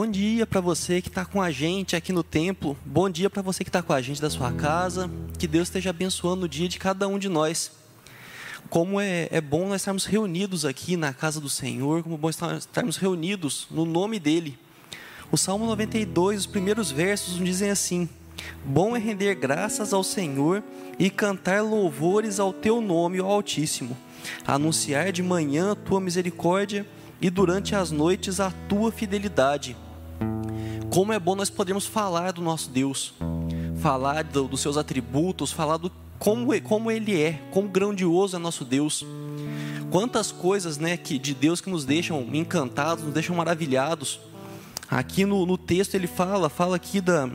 Bom dia para você que está com a gente aqui no templo. Bom dia para você que está com a gente da sua casa. Que Deus esteja abençoando o dia de cada um de nós. Como é, é bom nós estarmos reunidos aqui na casa do Senhor, como é bom estarmos reunidos no nome dEle. O Salmo 92, os primeiros versos dizem assim: Bom é render graças ao Senhor e cantar louvores ao teu nome, ó Altíssimo. Anunciar de manhã a tua misericórdia e durante as noites a tua fidelidade. Como é bom nós podermos falar do nosso Deus, falar do, dos seus atributos, falar do como, como Ele é, quão grandioso é nosso Deus. Quantas coisas né, que, de Deus que nos deixam encantados, nos deixam maravilhados. Aqui no, no texto ele fala, fala aqui da,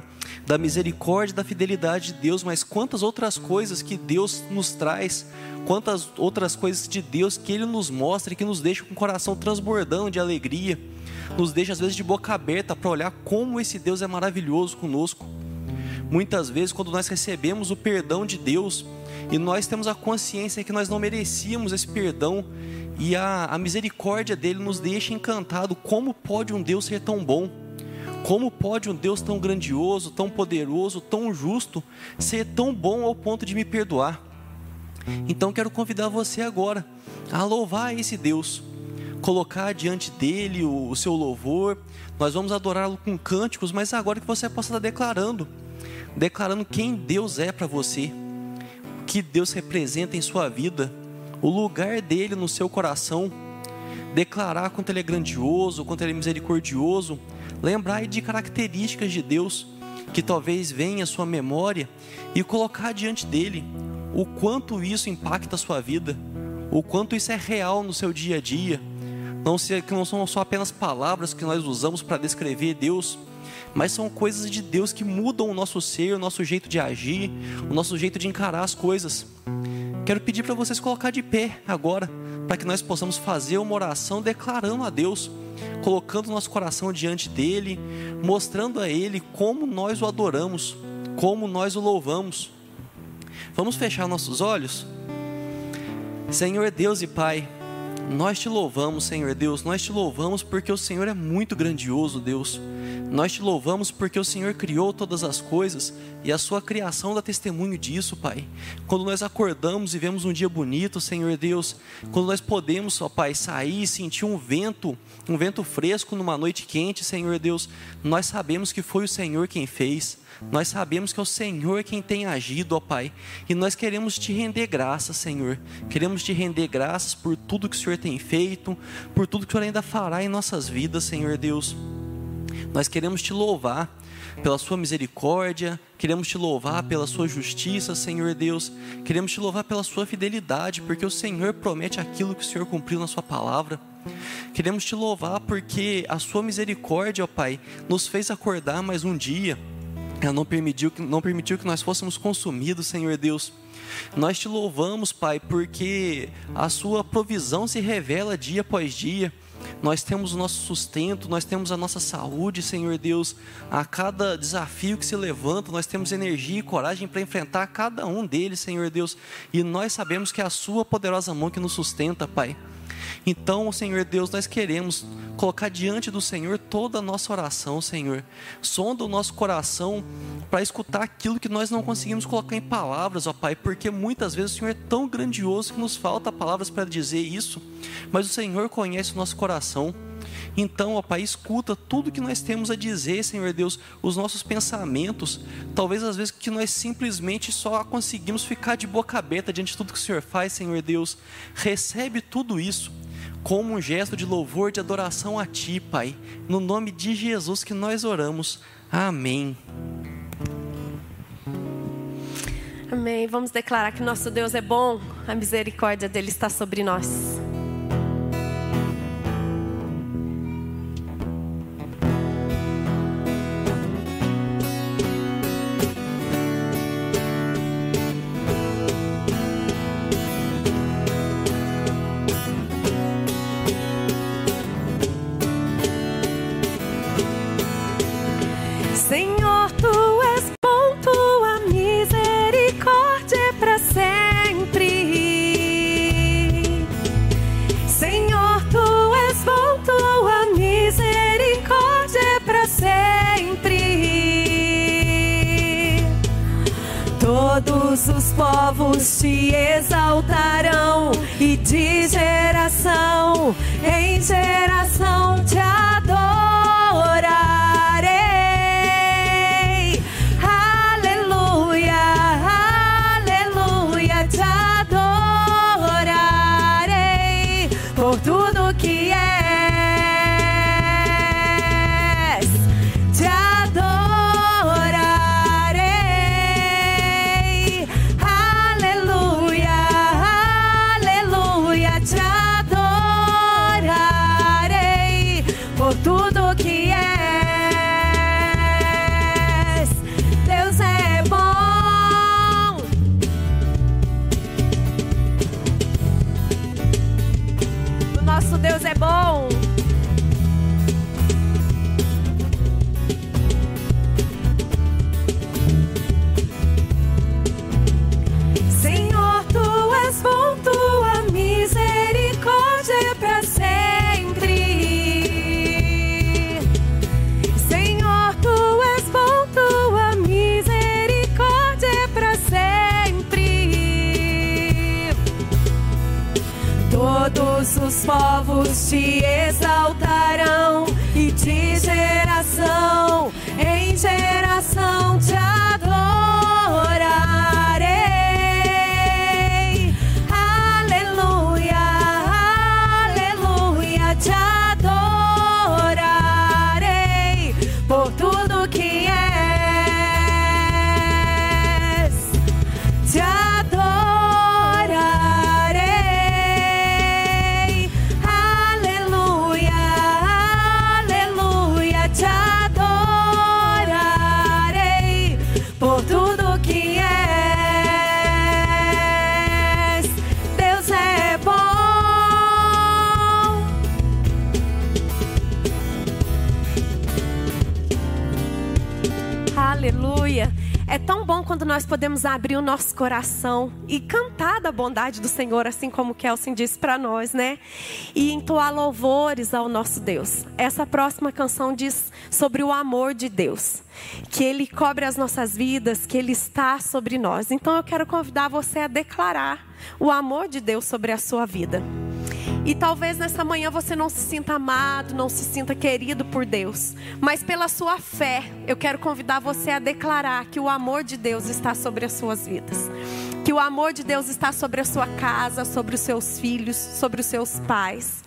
da misericórdia e da fidelidade de Deus, mas quantas outras coisas que Deus nos traz quantas outras coisas de Deus que Ele nos mostra e que nos deixa com o coração transbordando de alegria, nos deixa às vezes de boca aberta para olhar como esse Deus é maravilhoso conosco. Muitas vezes, quando nós recebemos o perdão de Deus e nós temos a consciência que nós não merecíamos esse perdão e a, a misericórdia dele nos deixa encantado. Como pode um Deus ser tão bom? Como pode um Deus tão grandioso, tão poderoso, tão justo ser tão bom ao ponto de me perdoar? Então quero convidar você agora a louvar esse Deus, colocar diante dele o, o seu louvor. Nós vamos adorá-lo com cânticos, mas agora que você possa estar declarando, declarando quem Deus é para você, o que Deus representa em sua vida, o lugar dele no seu coração. Declarar quanto ele é grandioso, quanto ele é misericordioso, lembrar de características de Deus que talvez venha à sua memória e colocar diante dele o quanto isso impacta a sua vida, o quanto isso é real no seu dia a dia. Não, se, que não são só apenas palavras que nós usamos para descrever Deus, mas são coisas de Deus que mudam o nosso ser, o nosso jeito de agir, o nosso jeito de encarar as coisas. Quero pedir para vocês colocar de pé agora, para que nós possamos fazer uma oração declarando a Deus, colocando nosso coração diante dele, mostrando a ele como nós o adoramos, como nós o louvamos. Vamos fechar nossos olhos? Senhor Deus e Pai, nós te louvamos, Senhor Deus, nós te louvamos porque o Senhor é muito grandioso, Deus. Nós te louvamos porque o Senhor criou todas as coisas e a sua criação dá testemunho disso, Pai. Quando nós acordamos e vemos um dia bonito, Senhor Deus, quando nós podemos, ó Pai, sair e sentir um vento, um vento fresco numa noite quente, Senhor Deus, nós sabemos que foi o Senhor quem fez. Nós sabemos que é o Senhor quem tem agido, ó Pai, e nós queremos te render graças, Senhor. Queremos te render graças por tudo que o Senhor tem feito, por tudo que o Senhor ainda fará em nossas vidas, Senhor Deus. Nós queremos te louvar pela sua misericórdia, queremos te louvar pela sua justiça, Senhor Deus. Queremos te louvar pela sua fidelidade, porque o Senhor promete aquilo que o Senhor cumpriu na sua palavra. Queremos te louvar porque a sua misericórdia, ó Pai, nos fez acordar mais um dia. Ela não permitiu, não permitiu que nós fôssemos consumidos, Senhor Deus. Nós te louvamos, Pai, porque a Sua provisão se revela dia após dia. Nós temos o nosso sustento, nós temos a nossa saúde, Senhor Deus. A cada desafio que se levanta, nós temos energia e coragem para enfrentar cada um deles, Senhor Deus. E nós sabemos que é a Sua poderosa mão que nos sustenta, Pai. Então, Senhor Deus, nós queremos colocar diante do Senhor toda a nossa oração, Senhor. Sonda o nosso coração para escutar aquilo que nós não conseguimos colocar em palavras, ó Pai, porque muitas vezes o Senhor é tão grandioso que nos falta palavras para dizer isso, mas o Senhor conhece o nosso coração. Então, ó Pai, escuta tudo que nós temos a dizer, Senhor Deus, os nossos pensamentos. Talvez às vezes que nós simplesmente só conseguimos ficar de boca aberta diante de tudo que o Senhor faz, Senhor Deus. Recebe tudo isso como um gesto de louvor, de adoração a Ti, Pai. No nome de Jesus que nós oramos. Amém. Amém. Vamos declarar que nosso Deus é bom, a misericórdia dele está sobre nós. Aleluia. É tão bom quando nós podemos abrir o nosso coração e cantar da bondade do Senhor, assim como Kelsen disse para nós, né? E entoar louvores ao nosso Deus. Essa próxima canção diz sobre o amor de Deus, que Ele cobre as nossas vidas, que Ele está sobre nós. Então eu quero convidar você a declarar o amor de Deus sobre a sua vida. E talvez nessa manhã você não se sinta amado, não se sinta querido por Deus, mas pela sua fé, eu quero convidar você a declarar que o amor de Deus está sobre as suas vidas. Que o amor de Deus está sobre a sua casa, sobre os seus filhos, sobre os seus pais.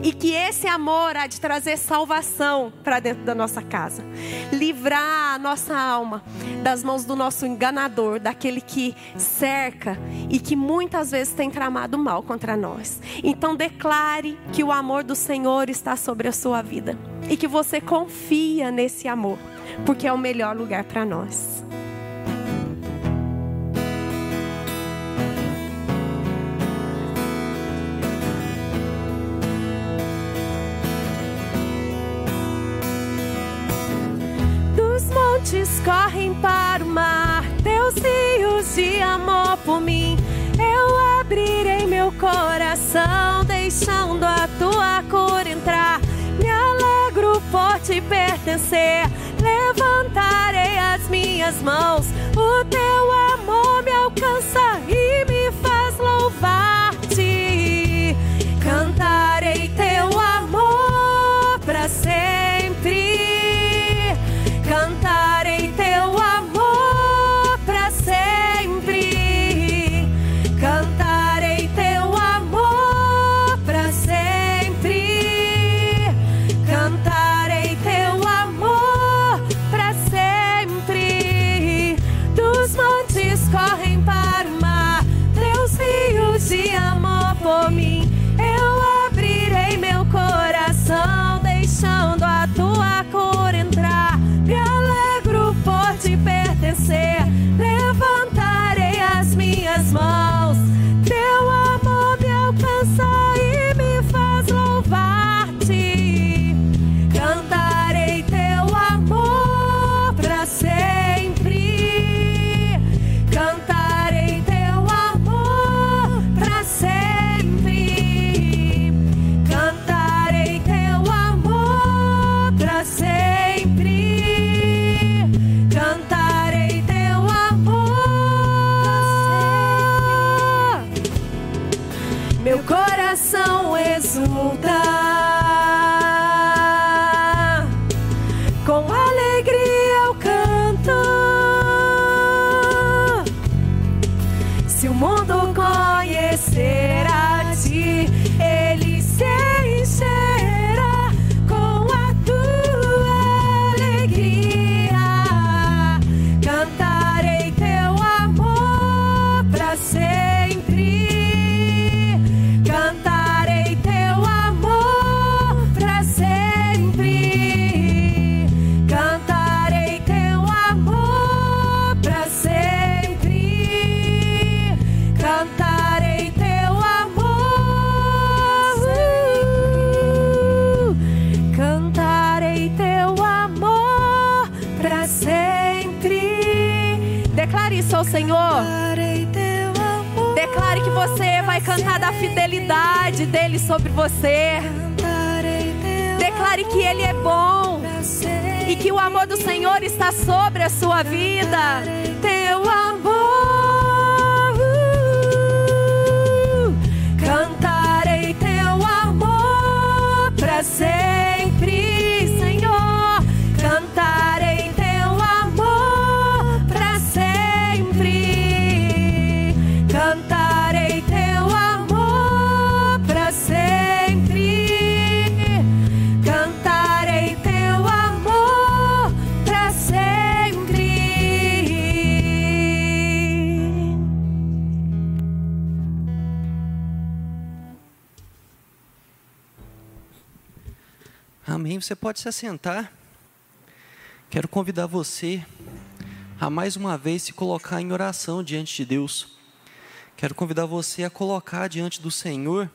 E que esse amor há de trazer salvação para dentro da nossa casa. Livrar a nossa alma das mãos do nosso enganador, daquele que cerca e que muitas vezes tem tramado mal contra nós. Então declare que o amor do Senhor está sobre a sua vida e que você confia nesse amor, porque é o melhor lugar para nós. Dos montes correm para o mar, teus rios de amor por mim. Eu abrirei meu coração, deixando a tua cor entrar. Me alegro por te pertencer, levantarei as minhas mãos. O teu amor me alcança e me faz louvar-te. Cantarei teu amor ao Senhor. Declare que você vai cantar da fidelidade dele sobre você. Declare que ele é bom e que o amor do Senhor está sobre a sua vida. Teu amor. Cantarei teu amor para sempre, Amém. Você pode se assentar. Quero convidar você a mais uma vez se colocar em oração diante de Deus. Quero convidar você a colocar diante do Senhor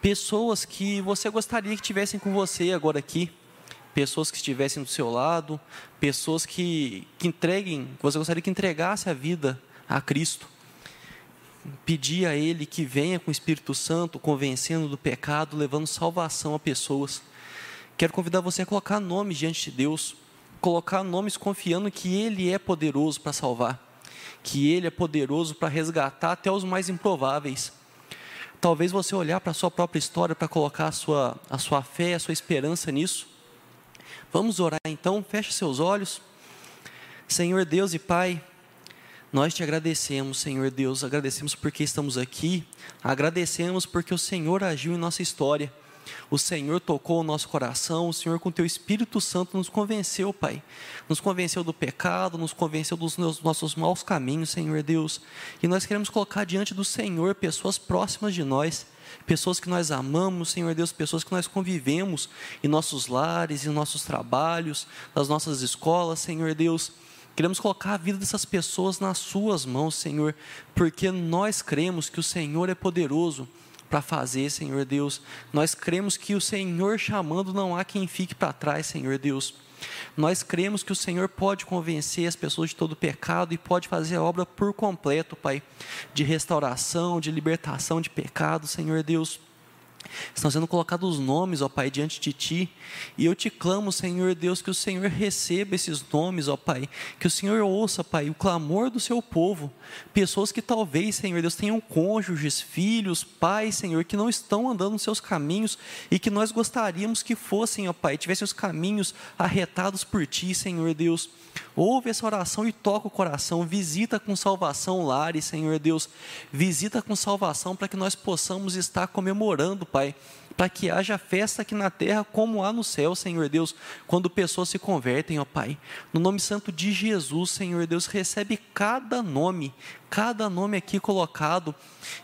pessoas que você gostaria que tivessem com você agora aqui, pessoas que estivessem do seu lado, pessoas que, que entreguem, que você gostaria que entregasse a vida a Cristo. Pedir a Ele que venha com o Espírito Santo, convencendo do pecado, levando salvação a pessoas. Quero convidar você a colocar nomes diante de Deus, colocar nomes confiando que Ele é poderoso para salvar, que Ele é poderoso para resgatar até os mais improváveis. Talvez você olhar para a sua própria história para colocar a sua, a sua fé, a sua esperança nisso. Vamos orar então, feche seus olhos. Senhor Deus e Pai, nós te agradecemos, Senhor Deus, agradecemos porque estamos aqui, agradecemos porque o Senhor agiu em nossa história. O Senhor tocou o nosso coração, o Senhor, com teu Espírito Santo, nos convenceu, Pai. Nos convenceu do pecado, nos convenceu dos nossos maus caminhos, Senhor Deus. E nós queremos colocar diante do Senhor pessoas próximas de nós, pessoas que nós amamos, Senhor Deus, pessoas que nós convivemos em nossos lares, em nossos trabalhos, nas nossas escolas, Senhor Deus. Queremos colocar a vida dessas pessoas nas Suas mãos, Senhor, porque nós cremos que o Senhor é poderoso para fazer, Senhor Deus. Nós cremos que o Senhor chamando não há quem fique para trás, Senhor Deus. Nós cremos que o Senhor pode convencer as pessoas de todo pecado e pode fazer a obra por completo, Pai, de restauração, de libertação de pecado, Senhor Deus. Estão sendo colocados nomes, ó Pai, diante de Ti. E eu te clamo, Senhor Deus, que o Senhor receba esses nomes, ó Pai. Que o Senhor ouça, Pai, o clamor do seu povo. Pessoas que talvez, Senhor Deus, tenham cônjuges, filhos, pais, Senhor, que não estão andando nos seus caminhos e que nós gostaríamos que fossem, ó Pai, tivessem os caminhos arretados por Ti, Senhor Deus. Ouve essa oração e toca o coração. Visita com salvação lares, Senhor Deus. Visita com salvação para que nós possamos estar comemorando, Pai. Para que haja festa aqui na terra como há no céu, Senhor Deus, quando pessoas se convertem, ó Pai. No nome santo de Jesus, Senhor Deus, recebe cada nome, cada nome aqui colocado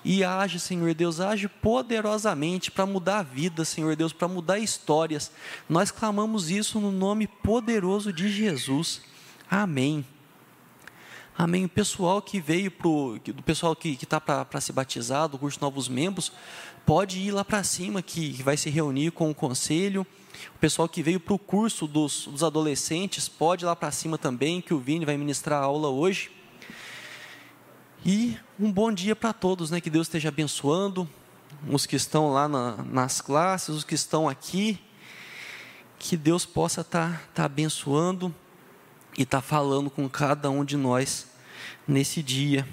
e age, Senhor Deus, age poderosamente para mudar a vida, Senhor Deus, para mudar histórias. Nós clamamos isso no nome poderoso de Jesus. Amém. Amém. O pessoal que veio pro, do pessoal que está para se batizar, do curso Novos Membros, pode ir lá para cima que, vai se reunir com o conselho. O pessoal que veio para o curso dos, dos adolescentes pode ir lá para cima também, que o Vini vai ministrar a aula hoje. E um bom dia para todos, né? Que Deus esteja abençoando os que estão lá na, nas classes, os que estão aqui. Que Deus possa estar tá, tá abençoando e está falando com cada um de nós nesse dia.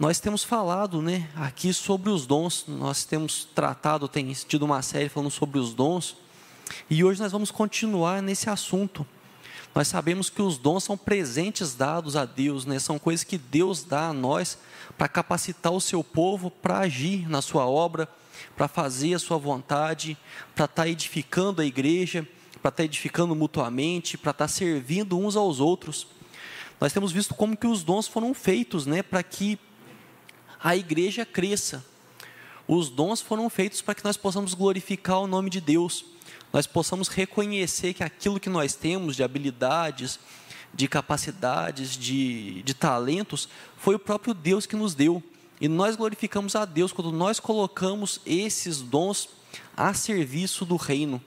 Nós temos falado, né, aqui sobre os dons. Nós temos tratado, tem tido uma série falando sobre os dons. E hoje nós vamos continuar nesse assunto. Nós sabemos que os dons são presentes dados a Deus, né? São coisas que Deus dá a nós para capacitar o seu povo para agir na sua obra, para fazer a sua vontade, para estar tá edificando a igreja para estar tá edificando mutuamente, para estar tá servindo uns aos outros. Nós temos visto como que os dons foram feitos, né, para que a igreja cresça. Os dons foram feitos para que nós possamos glorificar o nome de Deus. Nós possamos reconhecer que aquilo que nós temos de habilidades, de capacidades, de, de talentos, foi o próprio Deus que nos deu. E nós glorificamos a Deus quando nós colocamos esses dons a serviço do reino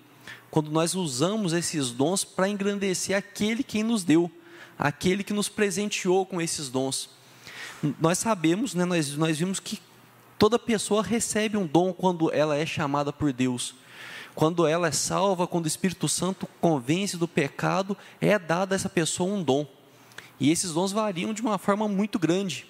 quando nós usamos esses dons para engrandecer aquele quem nos deu, aquele que nos presenteou com esses dons. Nós sabemos, né, nós, nós vimos que toda pessoa recebe um dom quando ela é chamada por Deus. Quando ela é salva, quando o Espírito Santo convence do pecado, é dado a essa pessoa um dom. E esses dons variam de uma forma muito grande.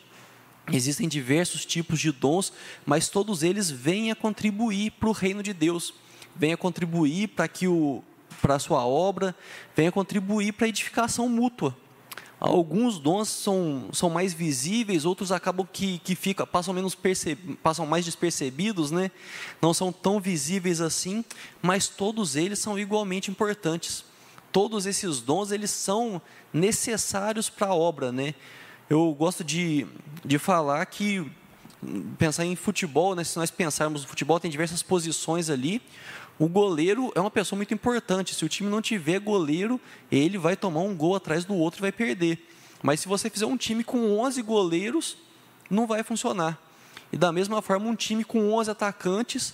Existem diversos tipos de dons, mas todos eles vêm a contribuir para o reino de Deus, vêm a contribuir para que o para a sua obra, vêm a contribuir para a edificação mútua. Alguns dons são, são mais visíveis, outros acabam que, que fica, passam, menos perce, passam mais despercebidos, né? não são tão visíveis assim, mas todos eles são igualmente importantes. Todos esses dons eles são necessários para a obra. Né? Eu gosto de, de falar que, pensar em futebol, né? se nós pensarmos no futebol, tem diversas posições ali. O goleiro é uma pessoa muito importante. Se o time não tiver goleiro, ele vai tomar um gol atrás do outro e vai perder. Mas se você fizer um time com 11 goleiros, não vai funcionar. E da mesma forma, um time com 11 atacantes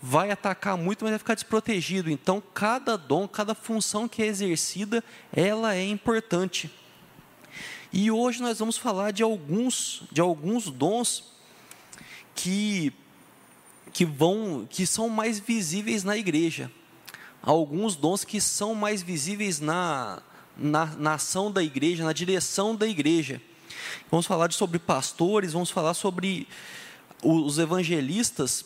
vai atacar muito, mas vai ficar desprotegido. Então, cada dom, cada função que é exercida, ela é importante. E hoje nós vamos falar de alguns, de alguns dons que que vão que são mais visíveis na igreja. Alguns dons que são mais visíveis na, na, na ação da igreja, na direção da igreja. Vamos falar sobre pastores, vamos falar sobre os evangelistas.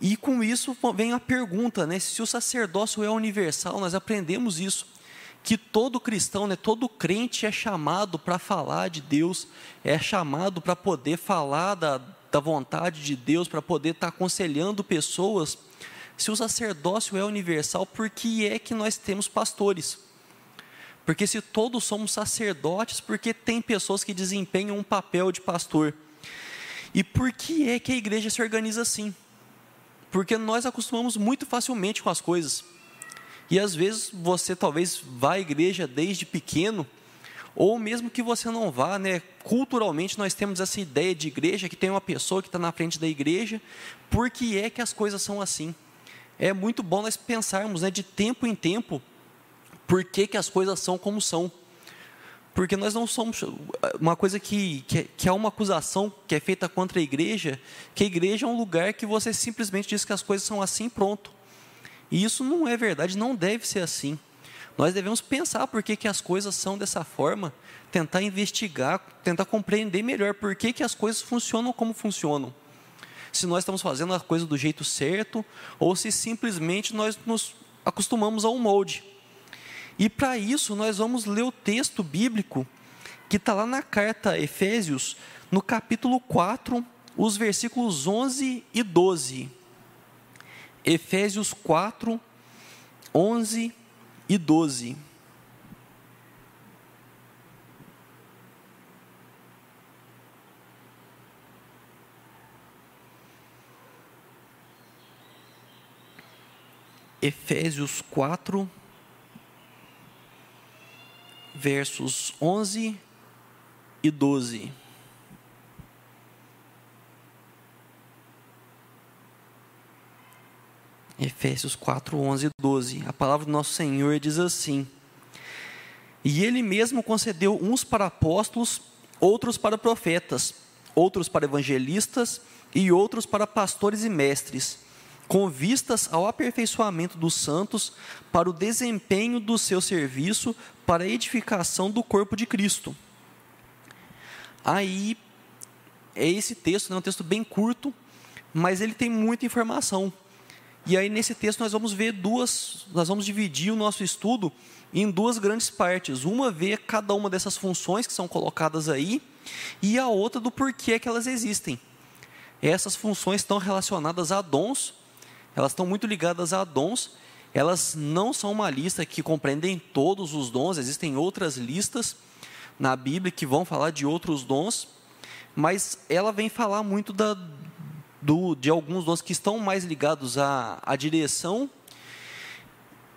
E com isso vem a pergunta, né, se o sacerdócio é universal, nós aprendemos isso, que todo cristão, né, todo crente é chamado para falar de Deus, é chamado para poder falar da, da vontade de Deus, para poder estar tá aconselhando pessoas, se o sacerdócio é universal, por que é que nós temos pastores? Porque se todos somos sacerdotes, por que tem pessoas que desempenham um papel de pastor? E por que é que a igreja se organiza assim? Porque nós acostumamos muito facilmente com as coisas. E às vezes você talvez vá à igreja desde pequeno ou mesmo que você não vá, né? Culturalmente nós temos essa ideia de igreja que tem uma pessoa que está na frente da igreja. Por que é que as coisas são assim? É muito bom nós pensarmos, né, de tempo em tempo, por que, que as coisas são como são. Porque nós não somos. Uma coisa que, que, que é uma acusação que é feita contra a igreja, que a igreja é um lugar que você simplesmente diz que as coisas são assim, pronto. E isso não é verdade, não deve ser assim. Nós devemos pensar por que, que as coisas são dessa forma, tentar investigar, tentar compreender melhor por que, que as coisas funcionam como funcionam. Se nós estamos fazendo a coisa do jeito certo, ou se simplesmente nós nos acostumamos ao molde. E para isso, nós vamos ler o texto bíblico que está lá na carta Efésios, no capítulo 4, os versículos 11 e 12. Efésios 4, 11 e e 12. Efésios 4, versos 11 e 12. Efésios 4, 11 e 12. A palavra do nosso Senhor diz assim: E Ele mesmo concedeu uns para apóstolos, outros para profetas, outros para evangelistas e outros para pastores e mestres, com vistas ao aperfeiçoamento dos santos, para o desempenho do seu serviço, para a edificação do corpo de Cristo. Aí, é esse texto, é um texto bem curto, mas ele tem muita informação. E aí nesse texto nós vamos ver duas, nós vamos dividir o nosso estudo em duas grandes partes. Uma vê cada uma dessas funções que são colocadas aí e a outra do porquê que elas existem. Essas funções estão relacionadas a dons, elas estão muito ligadas a dons. Elas não são uma lista que compreendem todos os dons, existem outras listas na Bíblia que vão falar de outros dons, mas ela vem falar muito da, do, de alguns dons que estão mais ligados à, à direção.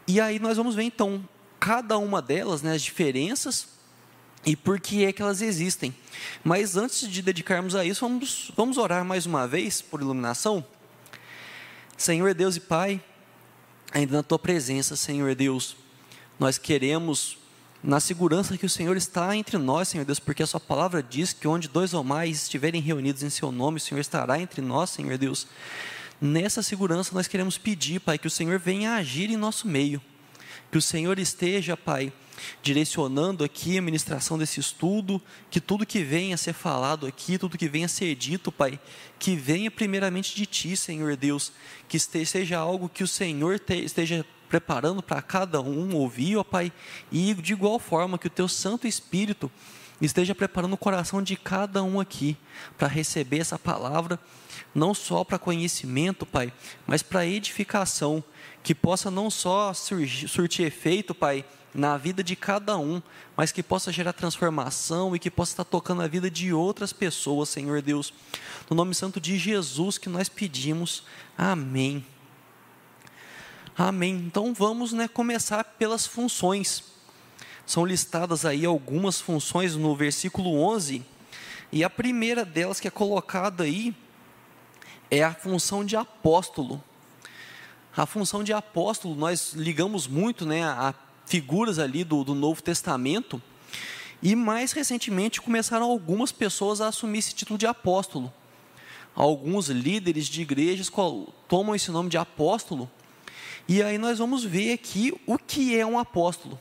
E aí nós vamos ver então cada uma delas, né, as diferenças e por que é que elas existem. Mas antes de dedicarmos a isso, vamos, vamos orar mais uma vez por iluminação. Senhor Deus e Pai, ainda na tua presença, Senhor Deus, nós queremos na segurança que o Senhor está entre nós, Senhor Deus, porque a Sua palavra diz que onde dois ou mais estiverem reunidos em Seu nome, o Senhor estará entre nós, Senhor Deus. Nessa segurança nós queremos pedir, Pai, que o Senhor venha agir em nosso meio, que o Senhor esteja, Pai, direcionando aqui a ministração desse estudo, que tudo que venha a ser falado aqui, tudo que venha a ser dito, Pai, que venha primeiramente de Ti, Senhor Deus, que seja algo que o Senhor esteja preparando para cada um ouvir, ó Pai, e de igual forma que o Teu Santo Espírito esteja preparando o coração de cada um aqui para receber essa palavra, não só para conhecimento, Pai, mas para edificação, que possa não só surgir, surtir efeito, Pai, na vida de cada um, mas que possa gerar transformação e que possa estar tocando a vida de outras pessoas, Senhor Deus. No nome santo de Jesus que nós pedimos. Amém. Amém. Então vamos né, começar pelas funções. São listadas aí algumas funções no versículo 11, e a primeira delas que é colocada aí é a função de apóstolo. A função de apóstolo, nós ligamos muito né, a figuras ali do, do Novo Testamento, e mais recentemente começaram algumas pessoas a assumir esse título de apóstolo. Alguns líderes de igrejas tomam esse nome de apóstolo e aí nós vamos ver aqui o que é um apóstolo.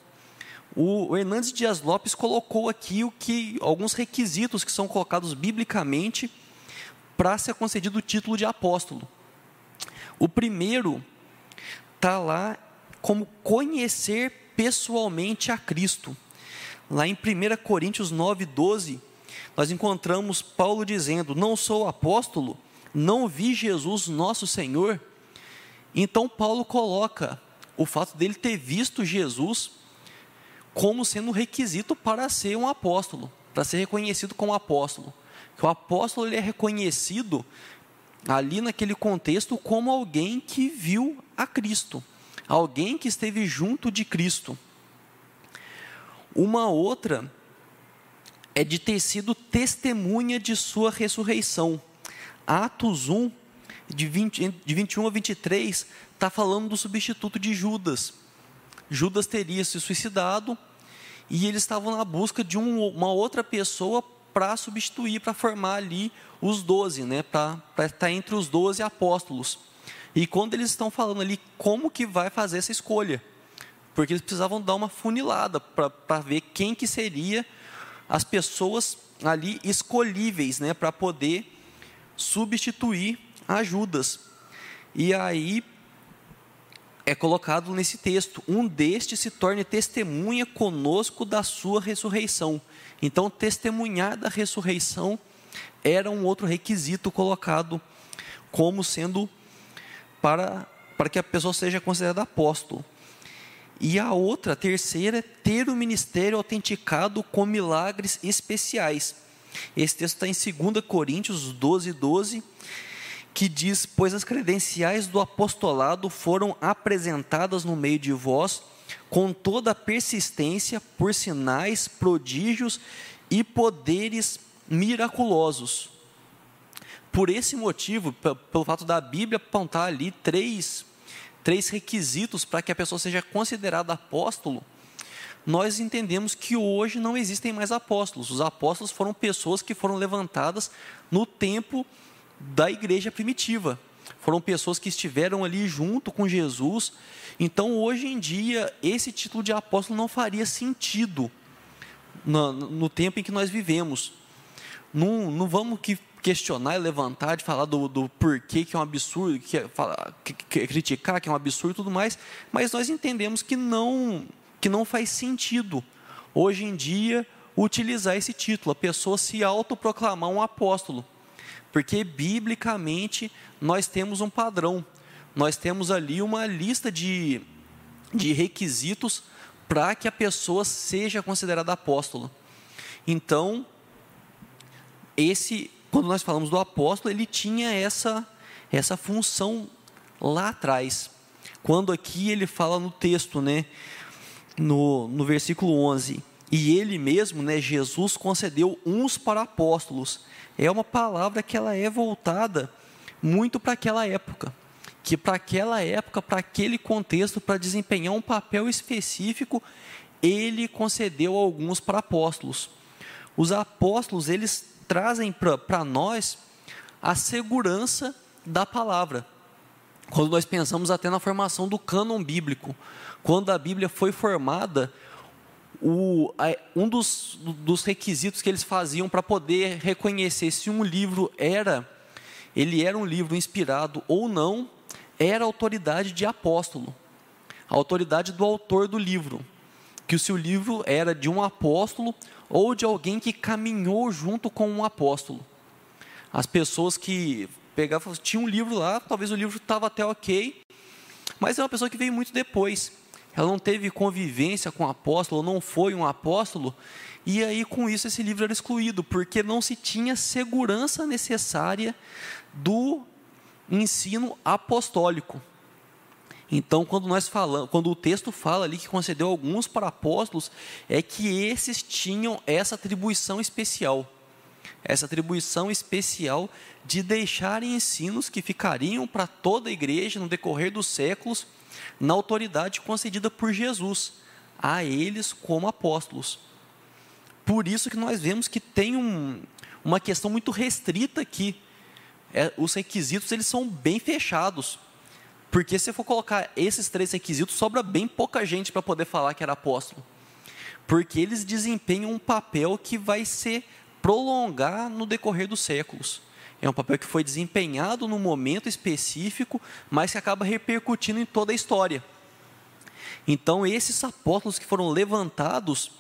O Hernandes Dias Lopes colocou aqui o que alguns requisitos que são colocados biblicamente para ser concedido o título de apóstolo. O primeiro está lá como conhecer pessoalmente a Cristo. Lá em 1 Coríntios 9, 12, nós encontramos Paulo dizendo: Não sou apóstolo, não vi Jesus nosso Senhor, então Paulo coloca o fato dele ter visto Jesus como sendo requisito para ser um apóstolo, para ser reconhecido como apóstolo. Que o apóstolo ele é reconhecido ali naquele contexto como alguém que viu a Cristo, alguém que esteve junto de Cristo. Uma outra é de ter sido testemunha de sua ressurreição. Atos 1, de, 20, de 21 a 23, está falando do substituto de Judas. Judas teria se suicidado e eles estavam na busca de um, uma outra pessoa para substituir, para formar ali os doze, né, para estar entre os doze apóstolos. E quando eles estão falando ali como que vai fazer essa escolha, porque eles precisavam dar uma funilada para ver quem que seria as pessoas ali escolhíveis, né, para poder substituir a Judas. E aí é colocado nesse texto: um destes se torne testemunha conosco da sua ressurreição. Então, testemunhar da ressurreição era um outro requisito colocado como sendo para, para que a pessoa seja considerada apóstolo. E a outra, a terceira, é ter o ministério autenticado com milagres especiais. Esse texto está em 2 Coríntios 12, 12 que diz: Pois as credenciais do apostolado foram apresentadas no meio de vós, com toda persistência, por sinais, prodígios e poderes miraculosos. Por esse motivo, pelo fato da Bíblia apontar ali três, três requisitos para que a pessoa seja considerada apóstolo, nós entendemos que hoje não existem mais apóstolos. Os apóstolos foram pessoas que foram levantadas no tempo da igreja primitiva. Foram pessoas que estiveram ali junto com Jesus. Então, hoje em dia, esse título de apóstolo não faria sentido no, no tempo em que nós vivemos. Não, não vamos que questionar e levantar, de falar do, do porquê que é um absurdo, que, é, que, que, criticar que é um absurdo e tudo mais, mas nós entendemos que não, que não faz sentido, hoje em dia, utilizar esse título, a pessoa se autoproclamar um apóstolo. Porque biblicamente nós temos um padrão, nós temos ali uma lista de, de requisitos para que a pessoa seja considerada apóstolo. Então, esse, quando nós falamos do apóstolo, ele tinha essa, essa função lá atrás. Quando aqui ele fala no texto, né, no, no versículo 11, e ele mesmo, né, Jesus concedeu uns para apóstolos, é uma palavra que ela é voltada muito para aquela época, que para aquela época, para aquele contexto, para desempenhar um papel específico, ele concedeu alguns para apóstolos. Os apóstolos, eles trazem para nós a segurança da palavra. Quando nós pensamos até na formação do cânon bíblico, quando a Bíblia foi formada, o, um dos, dos requisitos que eles faziam para poder reconhecer se um livro era, ele era um livro inspirado ou não, era a autoridade de apóstolo, a autoridade do autor do livro, que se o livro era de um apóstolo ou de alguém que caminhou junto com um apóstolo. As pessoas que pegavam, tinha um livro lá, talvez o livro estava até ok, mas é uma pessoa que veio muito depois ela não teve convivência com o apóstolo, não foi um apóstolo, e aí com isso esse livro era excluído, porque não se tinha segurança necessária do ensino apostólico. Então, quando nós falamos, quando o texto fala ali que concedeu alguns para apóstolos, é que esses tinham essa atribuição especial. Essa atribuição especial de deixarem ensinos que ficariam para toda a igreja no decorrer dos séculos na autoridade concedida por Jesus a eles como apóstolos. Por isso que nós vemos que tem um, uma questão muito restrita aqui. É, os requisitos eles são bem fechados. Porque se for colocar esses três requisitos, sobra bem pouca gente para poder falar que era apóstolo. Porque eles desempenham um papel que vai se prolongar no decorrer dos séculos. É um papel que foi desempenhado num momento específico, mas que acaba repercutindo em toda a história. Então, esses apóstolos que foram levantados,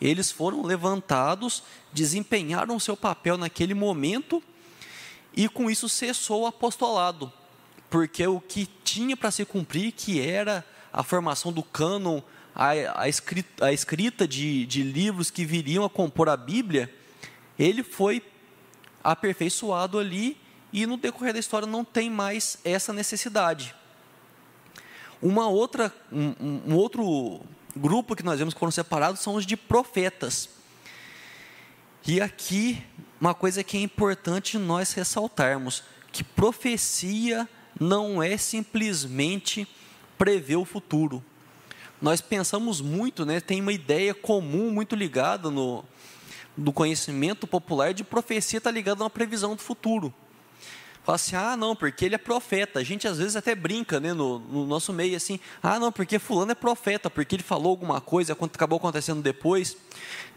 eles foram levantados, desempenharam seu papel naquele momento, e com isso cessou o apostolado, porque o que tinha para se cumprir, que era a formação do cânon, a, a escrita, a escrita de, de livros que viriam a compor a Bíblia, ele foi aperfeiçoado ali e no decorrer da história não tem mais essa necessidade. Uma outra, um, um outro grupo que nós vemos que foram separados são os de profetas. E aqui, uma coisa que é importante nós ressaltarmos, que profecia não é simplesmente prever o futuro. Nós pensamos muito, né, tem uma ideia comum muito ligada no, do conhecimento popular de profecia está ligado a uma previsão do futuro. Fala assim, ah, não, porque ele é profeta. A gente às vezes até brinca né, no, no nosso meio assim, ah, não, porque fulano é profeta, porque ele falou alguma coisa, acabou acontecendo depois.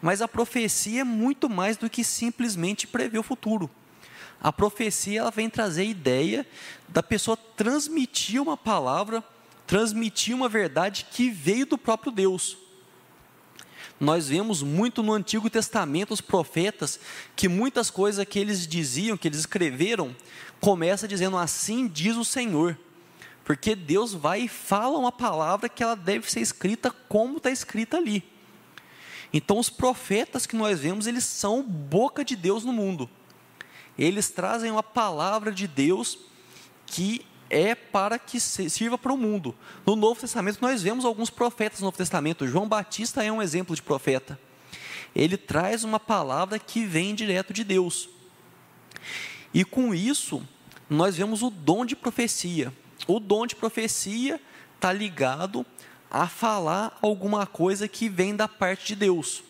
Mas a profecia é muito mais do que simplesmente prever o futuro. A profecia ela vem trazer a ideia da pessoa transmitir uma palavra, transmitir uma verdade que veio do próprio Deus nós vemos muito no Antigo Testamento os profetas que muitas coisas que eles diziam, que eles escreveram, começa dizendo assim diz o Senhor. Porque Deus vai e fala uma palavra que ela deve ser escrita como está escrita ali. Então os profetas que nós vemos, eles são boca de Deus no mundo. Eles trazem uma palavra de Deus que é para que sirva para o mundo. No Novo Testamento, nós vemos alguns profetas no Novo Testamento. João Batista é um exemplo de profeta. Ele traz uma palavra que vem direto de Deus. E com isso, nós vemos o dom de profecia. O dom de profecia está ligado a falar alguma coisa que vem da parte de Deus.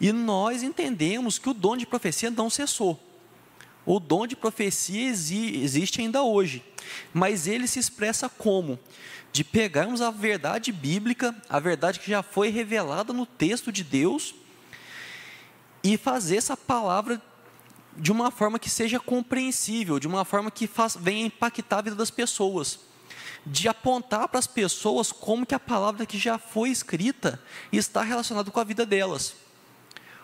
E nós entendemos que o dom de profecia não cessou. O dom de profecia existe ainda hoje, mas ele se expressa como? De pegarmos a verdade bíblica, a verdade que já foi revelada no texto de Deus, e fazer essa palavra de uma forma que seja compreensível, de uma forma que faz, venha impactar a vida das pessoas, de apontar para as pessoas como que a palavra que já foi escrita está relacionada com a vida delas.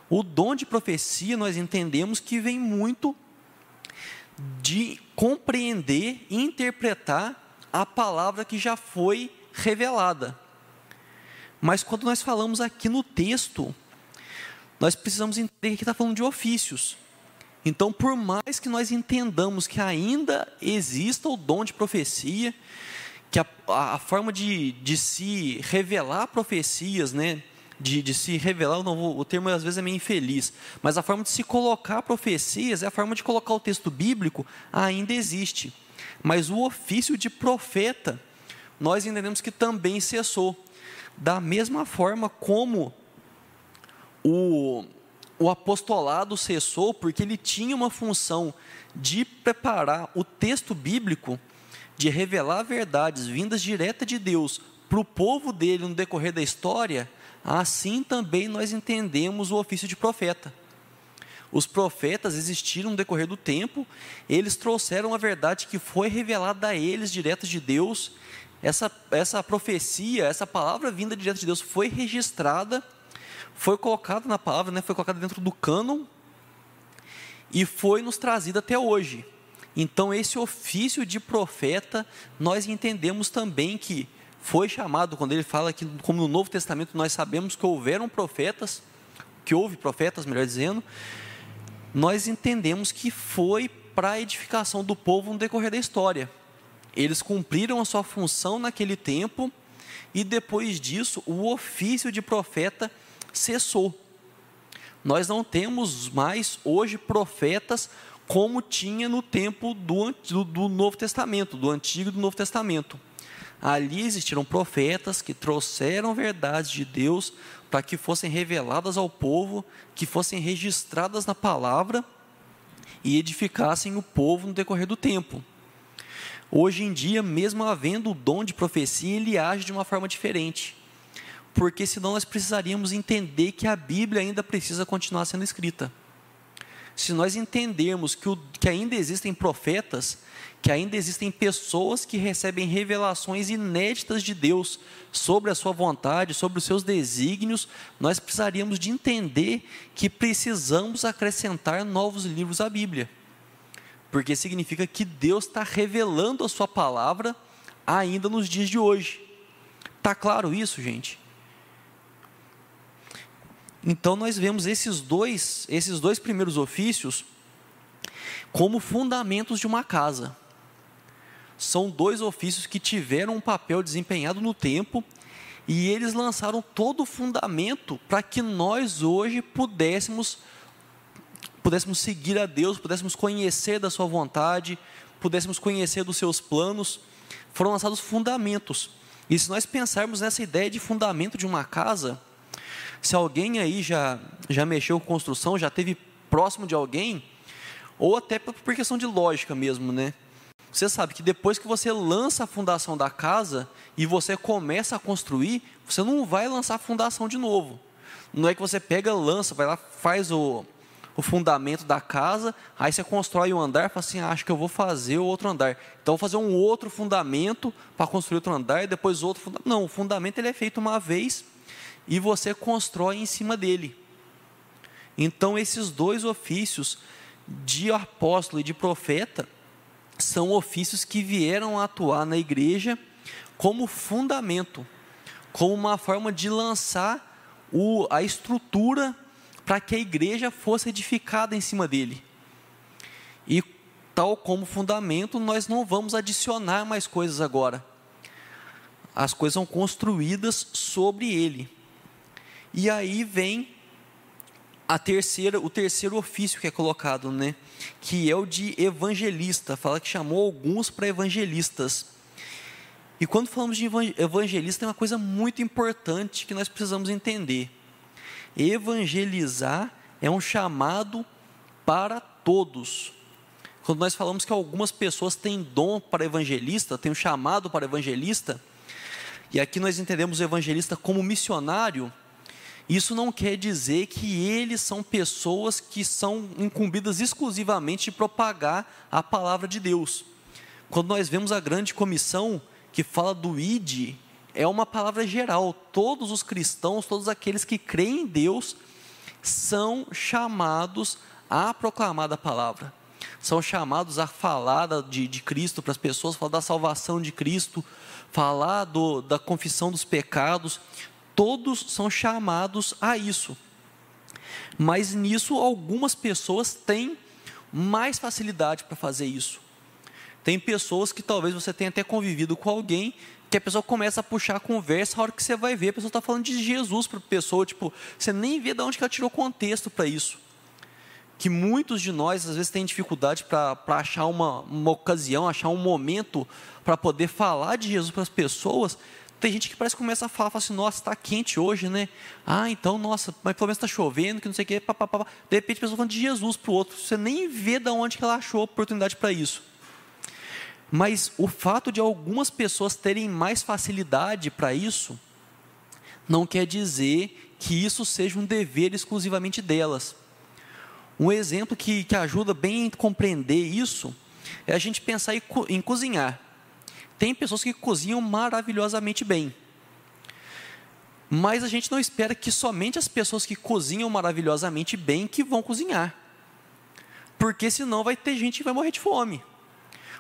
O dom de profecia nós entendemos que vem muito de compreender e interpretar a palavra que já foi revelada. Mas quando nós falamos aqui no texto, nós precisamos entender que está falando de ofícios. Então, por mais que nós entendamos que ainda exista o dom de profecia, que a, a forma de, de se revelar profecias, né, de, de se revelar, não, o termo às vezes é meio infeliz, mas a forma de se colocar profecias, é a forma de colocar o texto bíblico, ainda existe. Mas o ofício de profeta, nós entendemos que também cessou. Da mesma forma como o, o apostolado cessou, porque ele tinha uma função de preparar o texto bíblico, de revelar verdades vindas direta de Deus para o povo dele no decorrer da história, assim também nós entendemos o ofício de profeta. Os profetas existiram no decorrer do tempo, eles trouxeram a verdade que foi revelada a eles direto de Deus. Essa, essa profecia, essa palavra vinda direto de Deus foi registrada, foi colocada na palavra, né, foi colocada dentro do cânon e foi nos trazida até hoje. Então, esse ofício de profeta, nós entendemos também que foi chamado, quando ele fala que, como no Novo Testamento, nós sabemos que houveram profetas, que houve profetas, melhor dizendo, nós entendemos que foi para a edificação do povo no decorrer da história. Eles cumpriram a sua função naquele tempo e depois disso o ofício de profeta cessou. Nós não temos mais hoje profetas como tinha no tempo do, do, do Novo Testamento, do Antigo e do Novo Testamento. Ali existiram profetas que trouxeram verdades de Deus para que fossem reveladas ao povo, que fossem registradas na palavra e edificassem o povo no decorrer do tempo. Hoje em dia, mesmo havendo o dom de profecia, ele age de uma forma diferente. Porque senão nós precisaríamos entender que a Bíblia ainda precisa continuar sendo escrita. Se nós entendermos que, o, que ainda existem profetas, que ainda existem pessoas que recebem revelações inéditas de Deus sobre a sua vontade, sobre os seus desígnios, nós precisaríamos de entender que precisamos acrescentar novos livros à Bíblia. Porque significa que Deus está revelando a sua palavra ainda nos dias de hoje. Está claro isso, gente? Então nós vemos esses dois, esses dois primeiros ofícios como fundamentos de uma casa são dois ofícios que tiveram um papel desempenhado no tempo e eles lançaram todo o fundamento para que nós hoje pudéssemos pudéssemos seguir a Deus, pudéssemos conhecer da sua vontade, pudéssemos conhecer dos seus planos. Foram lançados fundamentos. E se nós pensarmos nessa ideia de fundamento de uma casa, se alguém aí já já mexeu com construção, já teve próximo de alguém, ou até por questão de lógica mesmo, né? Você sabe que depois que você lança a fundação da casa e você começa a construir, você não vai lançar a fundação de novo. Não é que você pega, lança, vai lá, faz o, o fundamento da casa, aí você constrói um andar, fala assim, ah, acho que eu vou fazer o outro andar. Então vou fazer um outro fundamento para construir outro andar e depois outro fundamento. Não, o fundamento ele é feito uma vez e você constrói em cima dele. Então esses dois ofícios de apóstolo e de profeta, são ofícios que vieram atuar na igreja como fundamento, como uma forma de lançar o, a estrutura para que a igreja fosse edificada em cima dele. E tal como fundamento, nós não vamos adicionar mais coisas agora. As coisas são construídas sobre ele. E aí vem a terceira, o terceiro ofício que é colocado, né? Que é o de evangelista. Fala que chamou alguns para evangelistas. E quando falamos de evangelista, é uma coisa muito importante que nós precisamos entender. Evangelizar é um chamado para todos. Quando nós falamos que algumas pessoas têm dom para evangelista, têm um chamado para evangelista, e aqui nós entendemos o evangelista como missionário, isso não quer dizer que eles são pessoas que são incumbidas exclusivamente de propagar a palavra de Deus. Quando nós vemos a grande comissão que fala do ID, é uma palavra geral. Todos os cristãos, todos aqueles que creem em Deus, são chamados a proclamar a palavra. São chamados a falar de, de Cristo para as pessoas, falar da salvação de Cristo, falar do, da confissão dos pecados, todos são chamados a isso. Mas nisso algumas pessoas têm mais facilidade para fazer isso. Tem pessoas que talvez você tenha até convivido com alguém que a pessoa começa a puxar a conversa, a hora que você vai ver, a pessoa está falando de Jesus para a pessoa, tipo, você nem vê de onde que ela tirou contexto para isso. Que muitos de nós, às vezes, têm dificuldade para achar uma, uma ocasião, achar um momento para poder falar de Jesus para as pessoas, Tem gente que parece que começa a falar, fala assim, nossa, está quente hoje, né? Ah, então, nossa, mas pelo menos está chovendo, que não sei o quê, papapá. De repente a pessoa falando de Jesus para o outro, você nem vê de onde que ela achou oportunidade para isso. Mas o fato de algumas pessoas terem mais facilidade para isso, não quer dizer que isso seja um dever exclusivamente delas. Um exemplo que, que ajuda bem a compreender isso é a gente pensar em, em cozinhar. Tem pessoas que cozinham maravilhosamente bem. Mas a gente não espera que somente as pessoas que cozinham maravilhosamente bem que vão cozinhar. Porque senão vai ter gente que vai morrer de fome.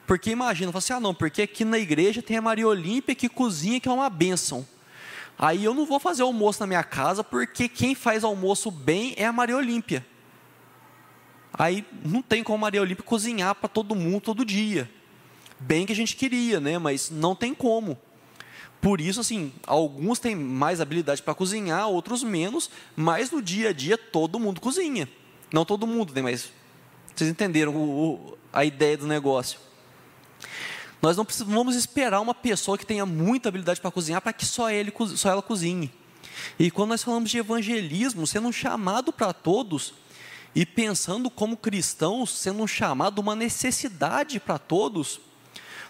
Porque imagina, fala assim, ah não, porque aqui na igreja tem a Maria Olímpia que cozinha, que é uma bênção. Aí eu não vou fazer almoço na minha casa, porque quem faz almoço bem é a Maria Olímpia. Aí não tem como a Maria Olímpia cozinhar para todo mundo todo dia. Bem que a gente queria, né? Mas não tem como. Por isso, assim, alguns têm mais habilidade para cozinhar, outros menos, mas no dia a dia todo mundo cozinha. Não todo mundo, né? Mas vocês entenderam o, o, a ideia do negócio. Nós não vamos esperar uma pessoa que tenha muita habilidade para cozinhar para que só, ele, só ela cozinhe. E quando nós falamos de evangelismo, sendo um chamado para todos, e pensando como cristãos, sendo um chamado, uma necessidade para todos,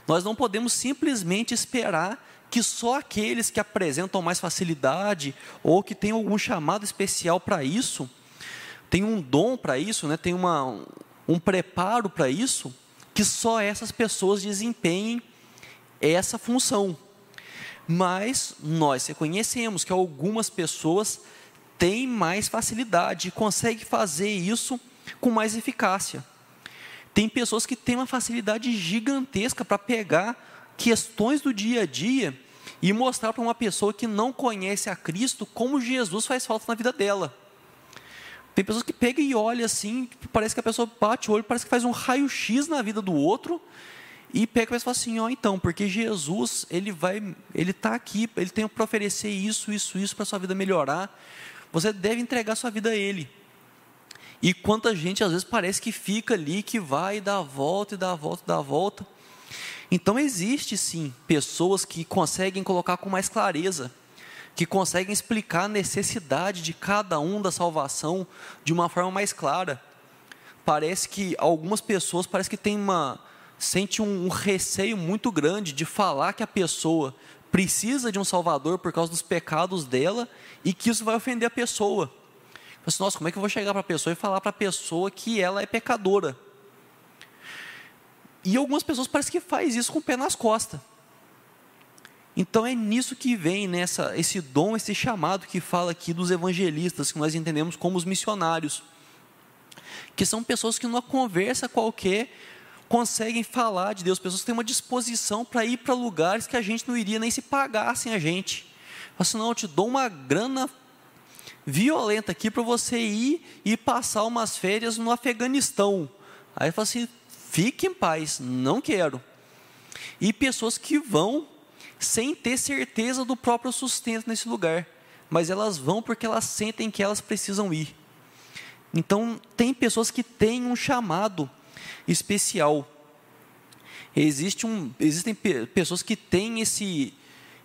nós não podemos simplesmente esperar que só aqueles que apresentam mais facilidade ou que têm algum chamado especial para isso, tem um dom para isso, né, tem uma, um preparo para isso, que só essas pessoas desempenhem essa função. Mas nós reconhecemos que algumas pessoas têm mais facilidade e conseguem fazer isso com mais eficácia. Tem pessoas que têm uma facilidade gigantesca para pegar questões do dia a dia e mostrar para uma pessoa que não conhece a Cristo como Jesus faz falta na vida dela. Tem pessoas que pegam e olham assim, parece que a pessoa bate o olho, parece que faz um raio-x na vida do outro e pega e fala assim, ó, oh, então, porque Jesus, ele vai, ele está aqui, ele tem para oferecer isso, isso, isso para sua vida melhorar. Você deve entregar sua vida a ele. E quanta gente às vezes parece que fica ali, que vai e dá a volta, e dá a volta, e dá a volta. Então existe sim pessoas que conseguem colocar com mais clareza que conseguem explicar a necessidade de cada um da salvação de uma forma mais clara. Parece que algumas pessoas parece que tem uma sente um, um receio muito grande de falar que a pessoa precisa de um salvador por causa dos pecados dela e que isso vai ofender a pessoa. Assim, Nossa, como é que eu vou chegar para a pessoa e falar para a pessoa que ela é pecadora? E algumas pessoas parecem que faz isso com o pé nas costas. Então é nisso que vem nessa esse dom, esse chamado que fala aqui dos evangelistas, que nós entendemos como os missionários, que são pessoas que numa conversa qualquer conseguem falar de Deus, pessoas que têm uma disposição para ir para lugares que a gente não iria nem se pagassem a gente. Assim, não, eu te dou uma grana violenta aqui para você ir e passar umas férias no Afeganistão. Aí fala assim, fique em paz, não quero. E pessoas que vão sem ter certeza do próprio sustento nesse lugar, mas elas vão porque elas sentem que elas precisam ir. Então, tem pessoas que têm um chamado especial. Existe um, existem pessoas que têm esse,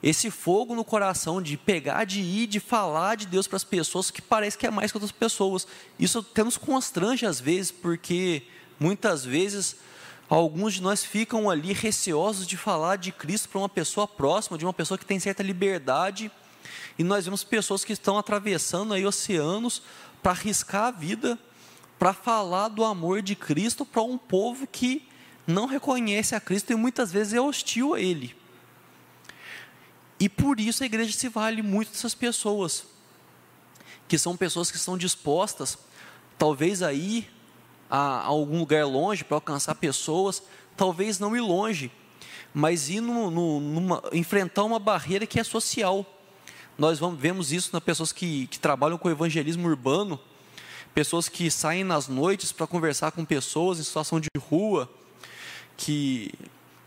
esse fogo no coração de pegar, de ir, de falar de Deus para as pessoas que parece que é mais que outras pessoas. Isso até nos constrange às vezes, porque muitas vezes alguns de nós ficam ali receosos de falar de Cristo para uma pessoa próxima, de uma pessoa que tem certa liberdade, e nós vemos pessoas que estão atravessando aí oceanos para arriscar a vida, para falar do amor de Cristo para um povo que não reconhece a Cristo e muitas vezes é hostil a Ele. E por isso a igreja se vale muito dessas pessoas, que são pessoas que estão dispostas, talvez aí a, a algum lugar longe para alcançar pessoas, talvez não ir longe, mas ir no, no, numa, enfrentar uma barreira que é social. Nós vamos, vemos isso nas pessoas que, que trabalham com evangelismo urbano, pessoas que saem nas noites para conversar com pessoas em situação de rua, que,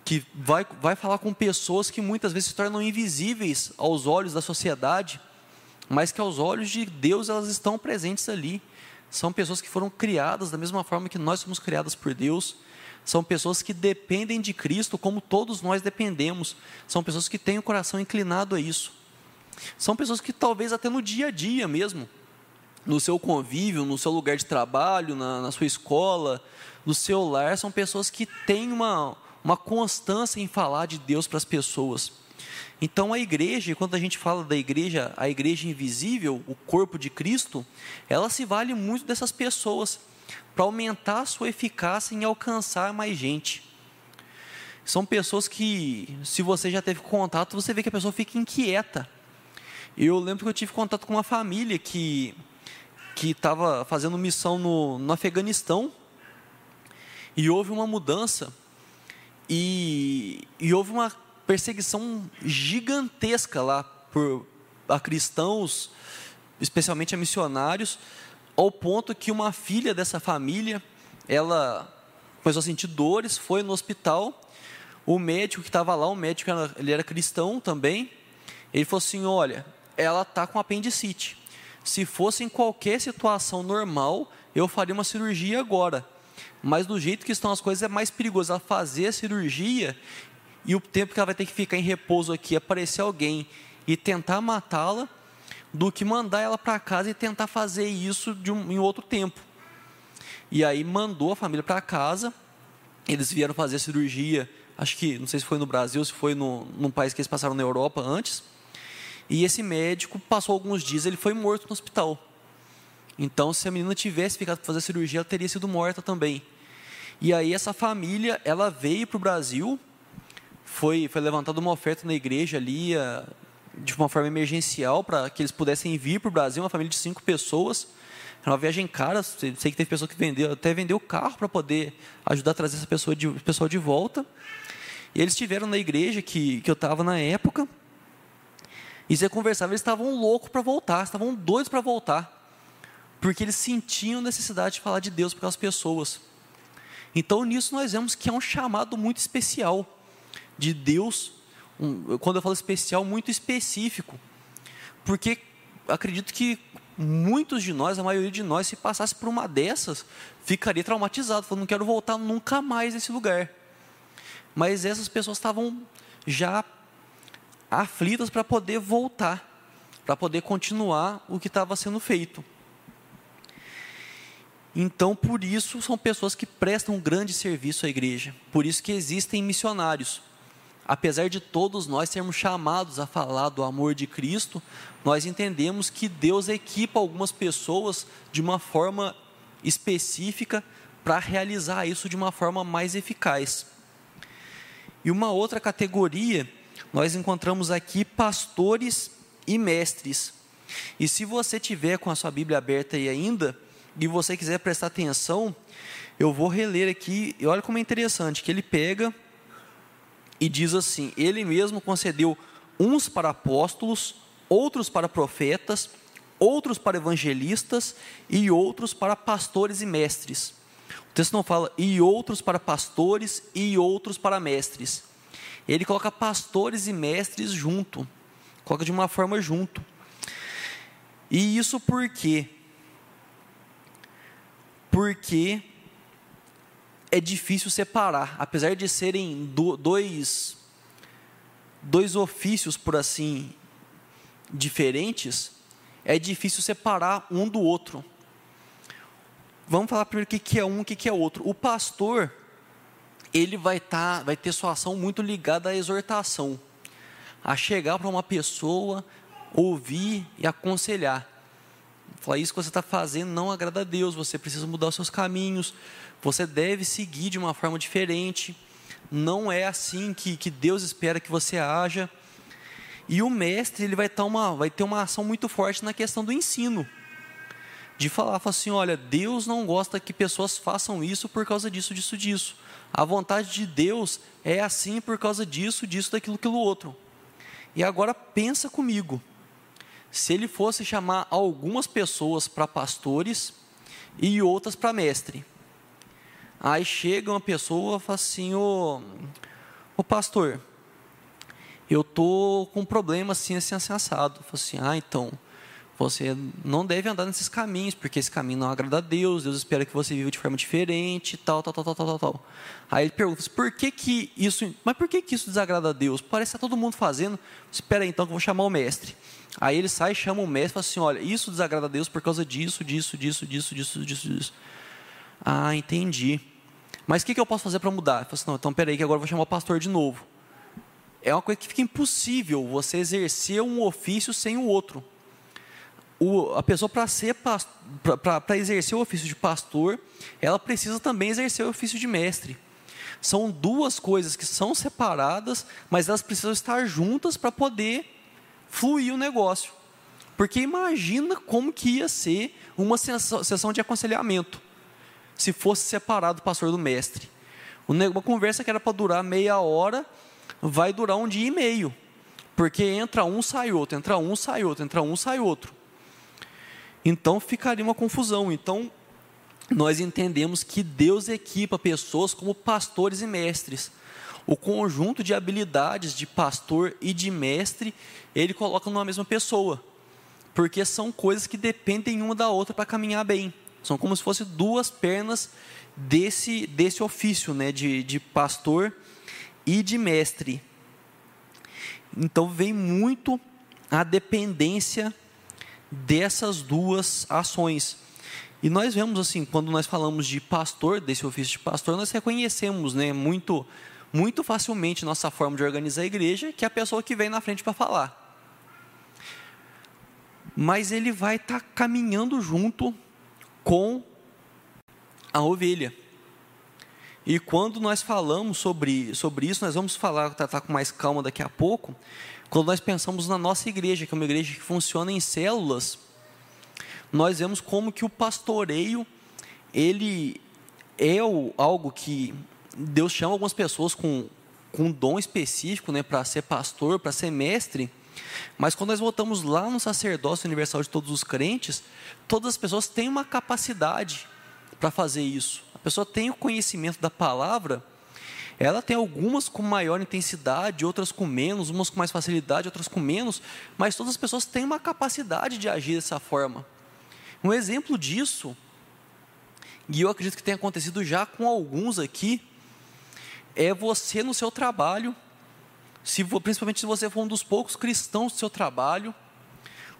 que vai, vai falar com pessoas que muitas vezes se tornam invisíveis aos olhos da sociedade, mas que aos olhos de Deus elas estão presentes ali. São pessoas que foram criadas da mesma forma que nós somos criadas por Deus. São pessoas que dependem de Cristo como todos nós dependemos. São pessoas que têm o coração inclinado a isso. São pessoas que talvez até no dia a dia mesmo, no seu convívio, no seu lugar de trabalho, na, na sua escola, no seu lar, são pessoas que têm uma, uma constância em falar de Deus para as pessoas. Então a igreja, quando a gente fala da igreja, a igreja invisível, o corpo de Cristo, ela se vale muito dessas pessoas para aumentar a sua eficácia em alcançar mais gente. São pessoas que, se você já teve contato, você vê que a pessoa fica inquieta. Eu lembro que eu tive contato com uma família que que estava fazendo missão no, no Afeganistão e houve uma mudança e, e houve uma perseguição gigantesca lá por a cristãos, especialmente a missionários, ao ponto que uma filha dessa família, ela começou a sentir dores, foi no hospital. O médico que estava lá, o médico ele era cristão também, ele falou assim: olha, ela está com apendicite. Se fosse em qualquer situação normal, eu faria uma cirurgia agora. Mas do jeito que estão as coisas, é mais perigoso ela fazer a cirurgia e o tempo que ela vai ter que ficar em repouso aqui, aparecer alguém e tentar matá-la, do que mandar ela para casa e tentar fazer isso um, em outro tempo. E aí mandou a família para casa, eles vieram fazer a cirurgia, acho que, não sei se foi no Brasil, se foi no, num país que eles passaram na Europa antes, e esse médico passou alguns dias, ele foi morto no hospital. Então, se a menina tivesse ficado para fazer a cirurgia, ela teria sido morta também. E aí essa família, ela veio para o Brasil, foi, foi levantada uma oferta na igreja ali, a, de uma forma emergencial, para que eles pudessem vir para o Brasil, uma família de cinco pessoas. Era uma viagem cara, sei que teve pessoa que vendeu, até vendeu o carro para poder ajudar a trazer essa pessoa de, pessoal de volta. E eles estiveram na igreja que, que eu estava na época, e você conversava, eles estavam loucos para voltar, estavam doidos para voltar, porque eles sentiam necessidade de falar de Deus para aquelas pessoas. Então, nisso nós vemos que é um chamado muito especial de Deus, um, quando eu falo especial, muito específico, porque acredito que muitos de nós, a maioria de nós, se passasse por uma dessas, ficaria traumatizado, falando, não quero voltar nunca mais nesse lugar. Mas essas pessoas estavam já aflitas para poder voltar, para poder continuar o que estava sendo feito. Então, por isso, são pessoas que prestam um grande serviço à igreja. Por isso que existem missionários. Apesar de todos nós sermos chamados a falar do amor de Cristo, nós entendemos que Deus equipa algumas pessoas de uma forma específica para realizar isso de uma forma mais eficaz. E uma outra categoria nós encontramos aqui pastores e mestres. E se você tiver com a sua Bíblia aberta aí ainda, e você quiser prestar atenção, eu vou reler aqui, e olha como é interessante, que ele pega e diz assim: Ele mesmo concedeu uns para apóstolos, outros para profetas, outros para evangelistas e outros para pastores e mestres. O texto não fala e outros para pastores e outros para mestres ele coloca pastores e mestres junto, coloca de uma forma junto. E isso por quê? Porque é difícil separar, apesar de serem dois dois ofícios por assim diferentes, é difícil separar um do outro. Vamos falar primeiro o que é um e o que é outro. O pastor, ele vai, tá, vai ter sua ação muito ligada à exortação, a chegar para uma pessoa, ouvir e aconselhar. Falar isso que você está fazendo não agrada a Deus, você precisa mudar os seus caminhos, você deve seguir de uma forma diferente, não é assim que, que Deus espera que você haja. E o mestre ele vai, tá uma, vai ter uma ação muito forte na questão do ensino. De falar, falar assim, olha, Deus não gosta que pessoas façam isso por causa disso, disso, disso. A vontade de Deus é assim por causa disso, disso, daquilo, aquilo outro. E agora pensa comigo. Se ele fosse chamar algumas pessoas para pastores e outras para mestre. Aí chega uma pessoa e fala assim, ô, ô pastor, eu tô com um problema assim, assim, assim assado. Assim, ah, então, Você não deve andar nesses caminhos, porque esse caminho não agrada a Deus, Deus espera que você viva de forma diferente, tal, tal, tal, tal, tal, tal. Aí ele pergunta, por que que isso, mas por que que isso desagrada a Deus? Parece que está todo mundo fazendo, espera aí então que eu vou chamar o mestre. Aí ele sai, chama o mestre e fala assim, olha, isso desagrada a Deus por causa disso, disso, disso, disso, disso, disso, disso. Ah, entendi. Mas o que, que eu posso fazer para mudar? Ele fala assim, não, então peraí que agora eu vou chamar o pastor de novo. É uma coisa que fica impossível você exercer um ofício sem o outro o, a pessoa para ser para exercer o ofício de pastor, ela precisa também exercer o ofício de mestre. São duas coisas que são separadas, mas elas precisam estar juntas para poder fluir o negócio. Porque imagina como que ia ser uma sessão de aconselhamento se fosse separado o pastor do mestre. Uma conversa que era para durar meia hora vai durar um dia e meio. Porque entra um, sai outro, entra um, sai outro, entra um, sai outro. Então ficaria uma confusão. Então nós entendemos que Deus equipa pessoas como pastores e mestres. O conjunto de habilidades de pastor e de mestre, ele coloca numa mesma pessoa. Porque são coisas que dependem uma da outra para caminhar bem. São como se fossem duas pernas desse, desse ofício né, de, de pastor e de mestre. Então vem muito a dependência dessas duas ações. E nós vemos assim, quando nós falamos de pastor, desse ofício de pastor, nós reconhecemos, né, muito muito facilmente nossa forma de organizar a igreja, que é a pessoa que vem na frente para falar. Mas ele vai estar tá caminhando junto com a ovelha. E quando nós falamos sobre, sobre isso, nós vamos falar, tratar com mais calma daqui a pouco, quando nós pensamos na nossa igreja, que é uma igreja que funciona em células, nós vemos como que o pastoreio, ele é algo que Deus chama algumas pessoas com, com um dom específico né, para ser pastor, para ser mestre, mas quando nós voltamos lá no sacerdócio universal de todos os crentes, todas as pessoas têm uma capacidade para fazer isso. A pessoa tem o conhecimento da palavra, ela tem algumas com maior intensidade, outras com menos, umas com mais facilidade, outras com menos, mas todas as pessoas têm uma capacidade de agir dessa forma. Um exemplo disso, e eu acredito que tenha acontecido já com alguns aqui, é você no seu trabalho, se, principalmente se você for um dos poucos cristãos do seu trabalho,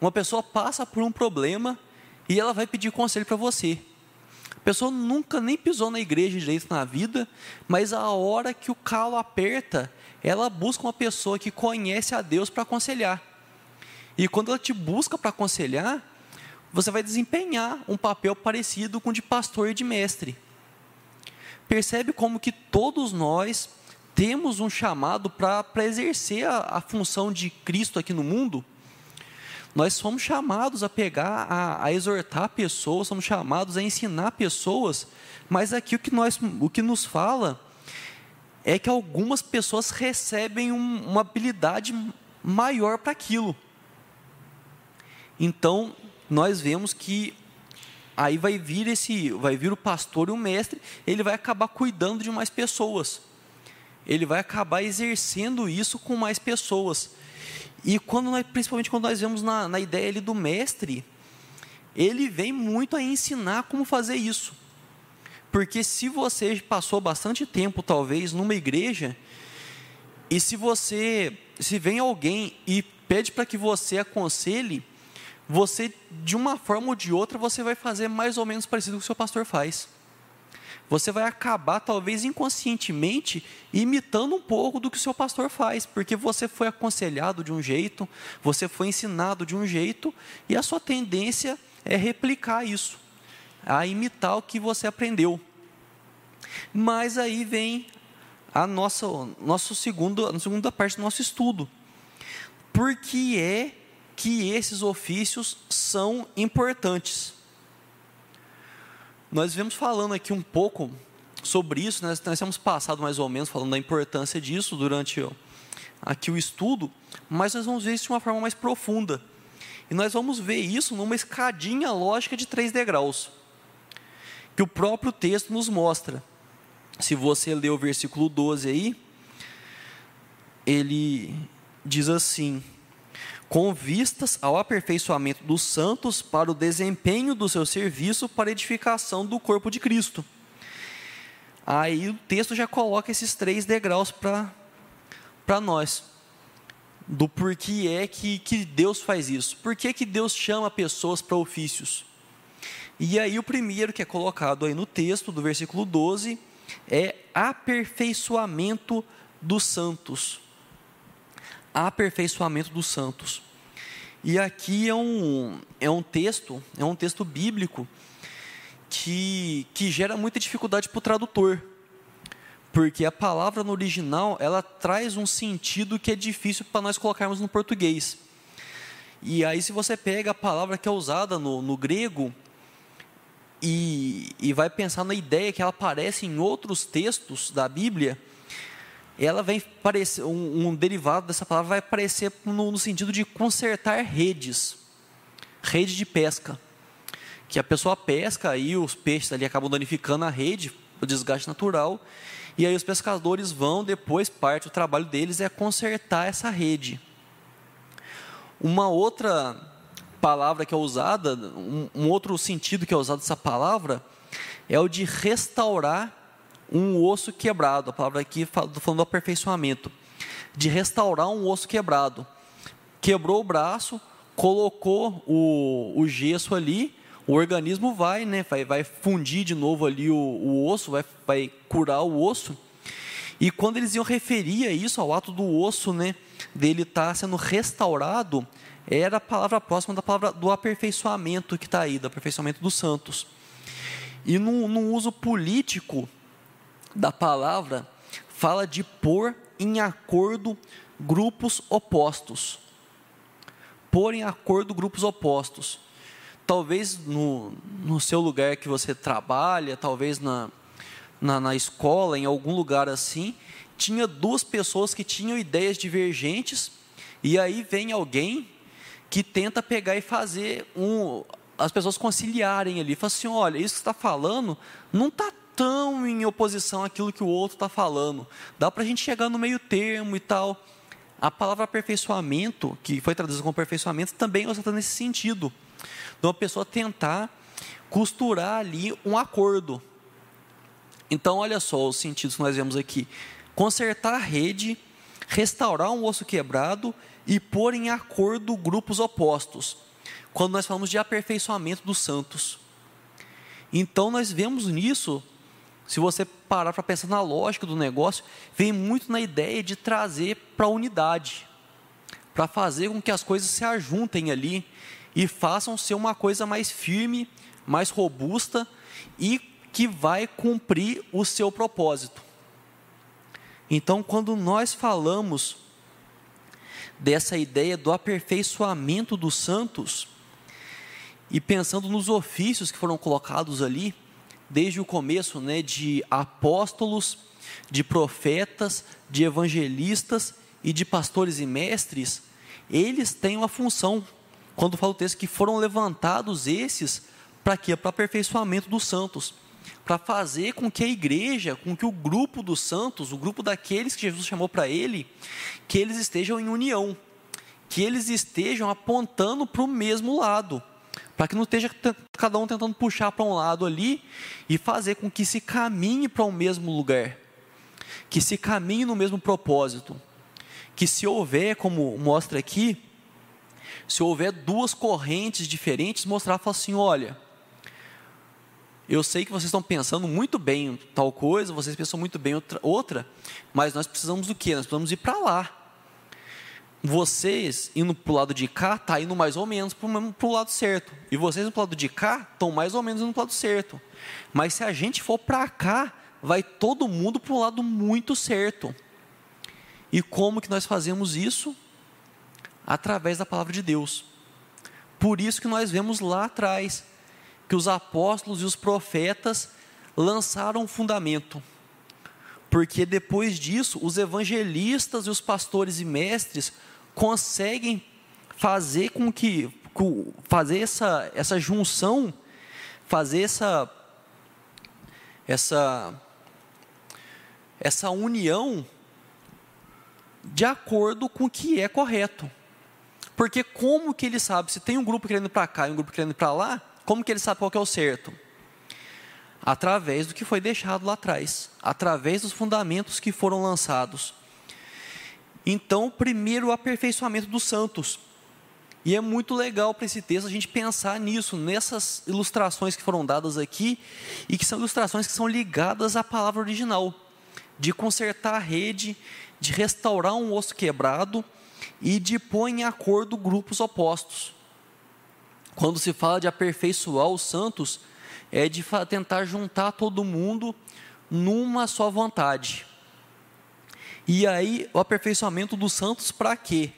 uma pessoa passa por um problema e ela vai pedir conselho para você pessoa nunca nem pisou na igreja direito na vida, mas a hora que o calo aperta, ela busca uma pessoa que conhece a Deus para aconselhar. E quando ela te busca para aconselhar, você vai desempenhar um papel parecido com o de pastor e de mestre. Percebe como que todos nós temos um chamado para exercer a, a função de Cristo aqui no mundo? Nós somos chamados a pegar, a, a, exortar pessoas, somos chamados a ensinar pessoas, mas aqui o que, nós, o que nos fala é que algumas pessoas recebem um, uma habilidade maior para aquilo. Então, nós vemos que aí vai vir esse, vai vir o pastor e o mestre, ele vai acabar cuidando de mais pessoas. Ele vai acabar exercendo isso com mais pessoas. E quando nós, principalmente quando nós vemos na, na ideia ali do mestre, ele vem muito a ensinar como fazer isso. Porque se você passou bastante tempo, talvez, numa igreja, e se você, se vem alguém e pede para que você aconselhe, você, de uma forma ou de outra, você vai fazer mais ou menos parecido com o que o seu pastor faz você vai acabar, talvez inconscientemente, imitando um pouco do que o seu pastor faz, porque você foi aconselhado de um jeito, você foi ensinado de um jeito, e a sua tendência é replicar isso, a imitar o que você aprendeu. Mas aí vem a nossa, nosso segundo, a segunda parte do nosso estudo. Por que é que esses ofícios são importantes? Nós vemos falando aqui um pouco sobre isso, né? nós temos passado mais ou menos falando da importância disso durante aqui o estudo, mas nós vamos ver isso de uma forma mais profunda. E nós vamos ver isso numa escadinha lógica de três degraus, que o próprio texto nos mostra. Se você ler o versículo 12 aí, ele diz assim: com vistas ao aperfeiçoamento dos santos para o desempenho do seu serviço para edificação do corpo de Cristo. Aí o texto já coloca esses três degraus para nós. Do porquê é que, que Deus faz isso. Por que, que Deus chama pessoas para ofícios? E aí o primeiro que é colocado aí no texto, do versículo 12, é aperfeiçoamento dos santos aperfeiçoamento dos santos. E aqui é um, é um texto, é um texto bíblico que, que gera muita dificuldade para o tradutor. Porque a palavra no original, ela traz um sentido que é difícil para nós colocarmos no português. E aí, se você pega a palavra que é usada no, no grego e, e vai pensar na ideia que ela aparece em outros textos da Bíblia, ela vem parecer, um, um derivado dessa palavra vai aparecer no, no, sentido de consertar redes, rede de pesca, que a pessoa pesca e os peixes ali acabam danificando a rede, o desgaste natural, e aí os pescadores vão depois parte do trabalho deles é consertar essa rede. Uma outra palavra que é usada, um, um outro sentido que é usado dessa palavra é o de restaurar um osso quebrado. A palavra aqui fala, falando do aperfeiçoamento. De restaurar um osso quebrado. Quebrou o braço, colocou o, o gesso ali, o organismo vai, né, vai, vai fundir de novo ali o, o osso, vai, vai curar o osso. E quando eles iam referir a isso, ao ato do osso, né, dele estar tá sendo restaurado, era a palavra próxima da palavra do aperfeiçoamento que está aí, do aperfeiçoamento dos santos. E no, no uso político da palavra fala de pôr em acordo grupos opostos. Pôr em acordo grupos opostos. Talvez no, no seu lugar que você trabalha, talvez na, na, na escola, em algum lugar assim, tinha duas pessoas que tinham ideias divergentes, e aí vem alguém que tenta pegar e fazer um, as pessoas conciliarem ali. Fala assim: olha, isso que está falando não está tão em oposição àquilo que o outro está falando. Dá para a gente chegar no meio termo e tal. A palavra aperfeiçoamento, que foi traduzida como aperfeiçoamento, também é usada nesse sentido. De uma pessoa tentar costurar ali um acordo. Então, olha só os sentidos que nós vemos aqui: consertar a rede, restaurar um osso quebrado e pôr em acordo grupos opostos. Quando nós falamos de aperfeiçoamento dos santos. Então, nós vemos nisso se você parar para pensar na lógica do negócio, vem muito na ideia de trazer para a unidade, para fazer com que as coisas se ajuntem ali e façam ser uma coisa mais firme, mais robusta e que vai cumprir o seu propósito. Então, quando nós falamos dessa ideia do aperfeiçoamento dos santos, e pensando nos ofícios que foram colocados ali, desde o começo, né, de apóstolos, de profetas, de evangelistas e de pastores e mestres, eles têm uma função. Quando fala o texto que foram levantados esses para quê? Para aperfeiçoamento dos santos, para fazer com que a igreja, com que o grupo dos santos, o grupo daqueles que Jesus chamou para ele, que eles estejam em união, que eles estejam apontando para o mesmo lado para que não esteja cada um tentando puxar para um lado ali e fazer com que se caminhe para o mesmo lugar, que se caminhe no mesmo propósito, que se houver, como mostra aqui, se houver duas correntes diferentes, mostrar falar assim, olha, eu sei que vocês estão pensando muito bem em tal coisa, vocês pensam muito bem outra, outra mas nós precisamos do quê? Nós precisamos ir para lá vocês indo para o lado de cá, tá indo mais ou menos para o lado certo. E vocês no lado de cá estão mais ou menos indo para o lado certo. Mas se a gente for para cá, vai todo mundo para o lado muito certo. E como que nós fazemos isso? Através da palavra de Deus. Por isso que nós vemos lá atrás que os apóstolos e os profetas lançaram um fundamento. Porque depois disso, os evangelistas e os pastores e mestres conseguem fazer com que fazer essa, essa junção, fazer essa essa essa união de acordo com o que é correto. Porque como que ele sabe se tem um grupo querendo para cá e um grupo querendo para lá? Como que ele sabe qual que é o certo? Através do que foi deixado lá atrás, através dos fundamentos que foram lançados. Então, primeiro o aperfeiçoamento dos santos. E é muito legal para esse texto a gente pensar nisso, nessas ilustrações que foram dadas aqui, e que são ilustrações que são ligadas à palavra original, de consertar a rede, de restaurar um osso quebrado e de pôr em acordo grupos opostos. Quando se fala de aperfeiçoar os santos, é de tentar juntar todo mundo numa só vontade. E aí, o aperfeiçoamento dos santos para quê?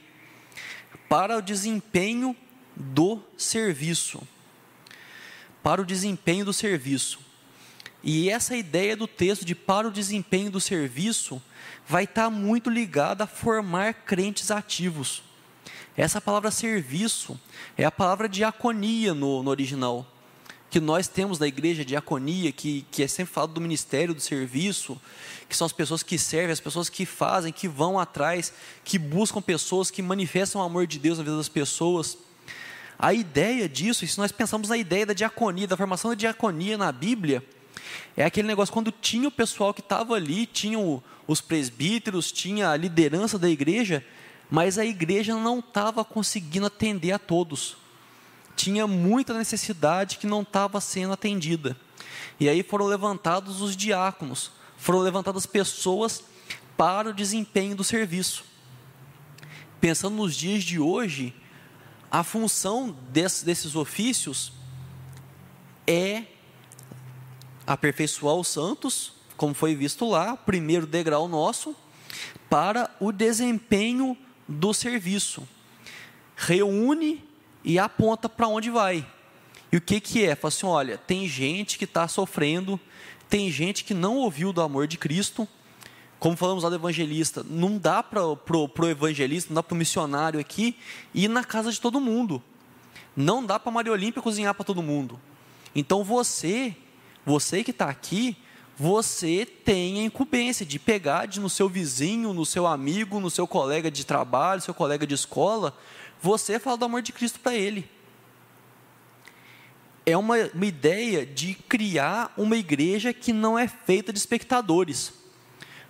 para o desempenho do serviço. Para o desempenho do serviço. E essa ideia do texto de para o desempenho do serviço vai estar muito ligada a formar crentes ativos. Essa palavra serviço é a palavra diaconia no, no original que nós temos da igreja diaconia, que, que é sempre falado do ministério do serviço, que são as pessoas que servem, as pessoas que fazem, que vão atrás, que buscam pessoas, que manifestam o amor de Deus na vida das pessoas. A ideia disso, e se nós pensamos na ideia da diaconia, da formação da diaconia na Bíblia, é aquele negócio quando tinha o pessoal que estava ali, tinha os presbíteros, tinha a liderança da igreja, mas a igreja não estava conseguindo atender a todos tinha muita necessidade que não estava sendo atendida. E aí foram levantados os diáconos, foram levantadas pessoas para o desempenho do serviço. Pensando nos dias de hoje, a função desses, desses ofícios é aperfeiçoar os santos, como foi visto lá, primeiro degrau nosso, para o desempenho do serviço. Reúne e aponta para onde vai. E o que, que é? Fala assim: olha, tem gente que está sofrendo, tem gente que não ouviu do amor de Cristo. Como falamos lá do evangelista, não dá para o evangelista, não dá para o missionário aqui ir na casa de todo mundo. Não dá para Maria Olímpia cozinhar para todo mundo. Então você, você que está aqui, você tem a incumbência de pegar de, no seu vizinho, no seu amigo, no seu colega de trabalho, seu colega de escola, você fala do amor de Cristo para ele. É uma, uma ideia de criar uma igreja que não é feita de espectadores.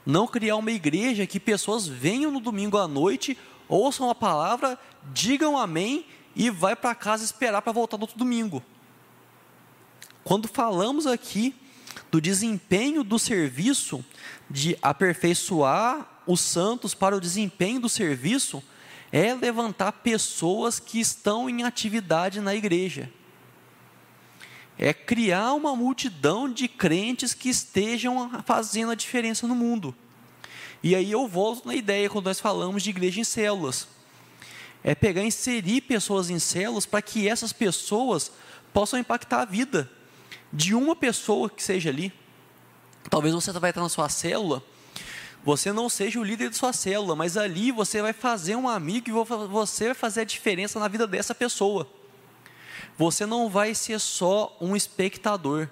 Não criar uma igreja que pessoas venham no domingo à noite, ouçam a palavra, digam amém e vai para casa esperar para voltar no outro domingo. Quando falamos aqui do desempenho do serviço, de aperfeiçoar os santos para o desempenho do serviço, é levantar pessoas que estão em atividade na igreja. É criar uma multidão de crentes que estejam fazendo a diferença no mundo. E aí eu volto na ideia quando nós falamos de igreja em células. É pegar e inserir pessoas em células para que essas pessoas possam impactar a vida de uma pessoa que seja ali. Talvez você vai estar na sua célula você não seja o líder de sua célula, mas ali você vai fazer um amigo e você vai fazer a diferença na vida dessa pessoa. Você não vai ser só um espectador.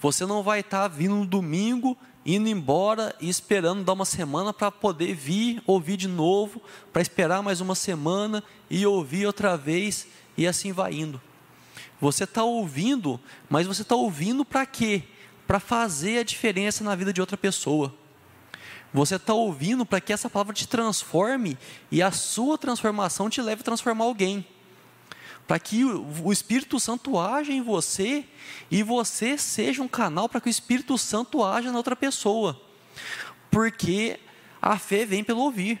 Você não vai estar vindo no domingo, indo embora e esperando dar uma semana para poder vir, ouvir de novo, para esperar mais uma semana e ouvir outra vez, e assim vai indo. Você está ouvindo, mas você está ouvindo para quê? Para fazer a diferença na vida de outra pessoa. Você está ouvindo para que essa palavra te transforme e a sua transformação te leve a transformar alguém. Para que o Espírito Santo haja em você e você seja um canal para que o Espírito Santo haja na outra pessoa. Porque a fé vem pelo ouvir.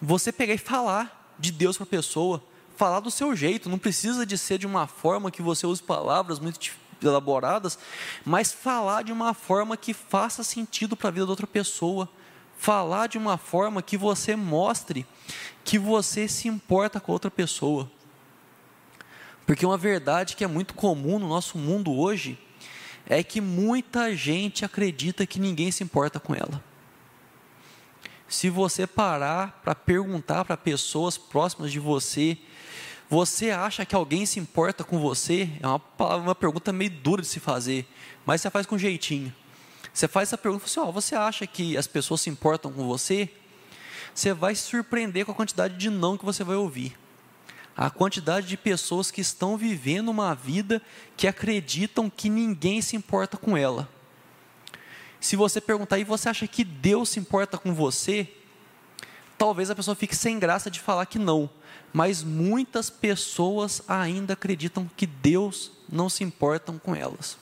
Você pegar e falar de Deus para a pessoa, falar do seu jeito, não precisa de ser de uma forma que você use palavras muito elaboradas, mas falar de uma forma que faça sentido para a vida da outra pessoa. Falar de uma forma que você mostre que você se importa com a outra pessoa. Porque uma verdade que é muito comum no nosso mundo hoje é que muita gente acredita que ninguém se importa com ela. Se você parar para perguntar para pessoas próximas de você você acha que alguém se importa com você? É uma, uma pergunta meio dura de se fazer, mas você faz com jeitinho. Você faz essa pergunta, assim, oh, você acha que as pessoas se importam com você? você vai se surpreender com a quantidade de não que você vai ouvir. A quantidade de pessoas que estão vivendo uma vida que acreditam que ninguém se importa com ela. Se você perguntar, e você acha que Deus se importa com você? Talvez a pessoa fique sem graça de falar que não, mas muitas pessoas ainda acreditam que Deus não se importa com elas.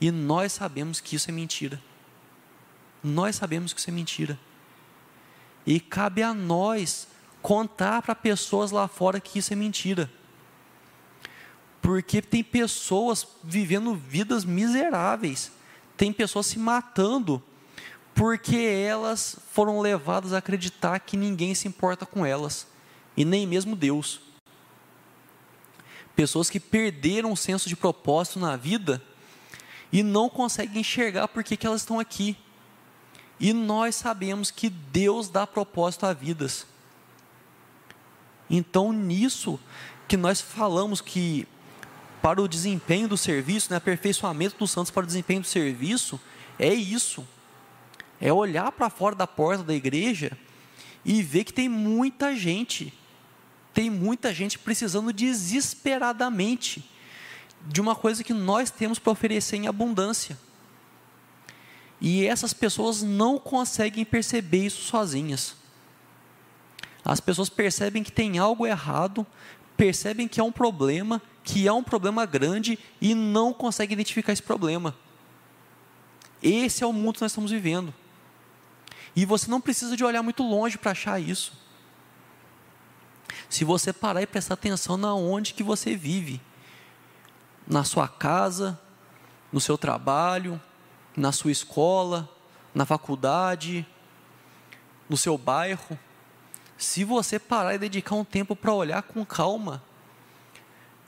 E nós sabemos que isso é mentira. Nós sabemos que isso é mentira. E cabe a nós contar para pessoas lá fora que isso é mentira. Porque tem pessoas vivendo vidas miseráveis, tem pessoas se matando porque elas foram levadas a acreditar que ninguém se importa com elas, e nem mesmo Deus. Pessoas que perderam o senso de propósito na vida e não conseguem enxergar por que, elas estão aqui. E nós sabemos que Deus dá propósito a vidas. Então, nisso que nós falamos que para o desempenho do serviço, né, aperfeiçoamento dos santos para o desempenho do serviço, é isso. É olhar para fora da porta da igreja e ver que tem muita gente, tem muita gente precisando desesperadamente de uma coisa que nós temos para oferecer em abundância. E essas pessoas não conseguem perceber isso sozinhas. As pessoas percebem que tem algo errado, percebem que há um problema, que há um problema grande e não conseguem identificar esse problema. Esse é o mundo que nós estamos vivendo. E você não precisa de olhar muito longe para achar isso. Se você parar e prestar atenção na onde que você vive, na sua casa, no seu trabalho, na sua escola, na faculdade, no seu bairro, se você parar e dedicar um tempo para olhar com calma,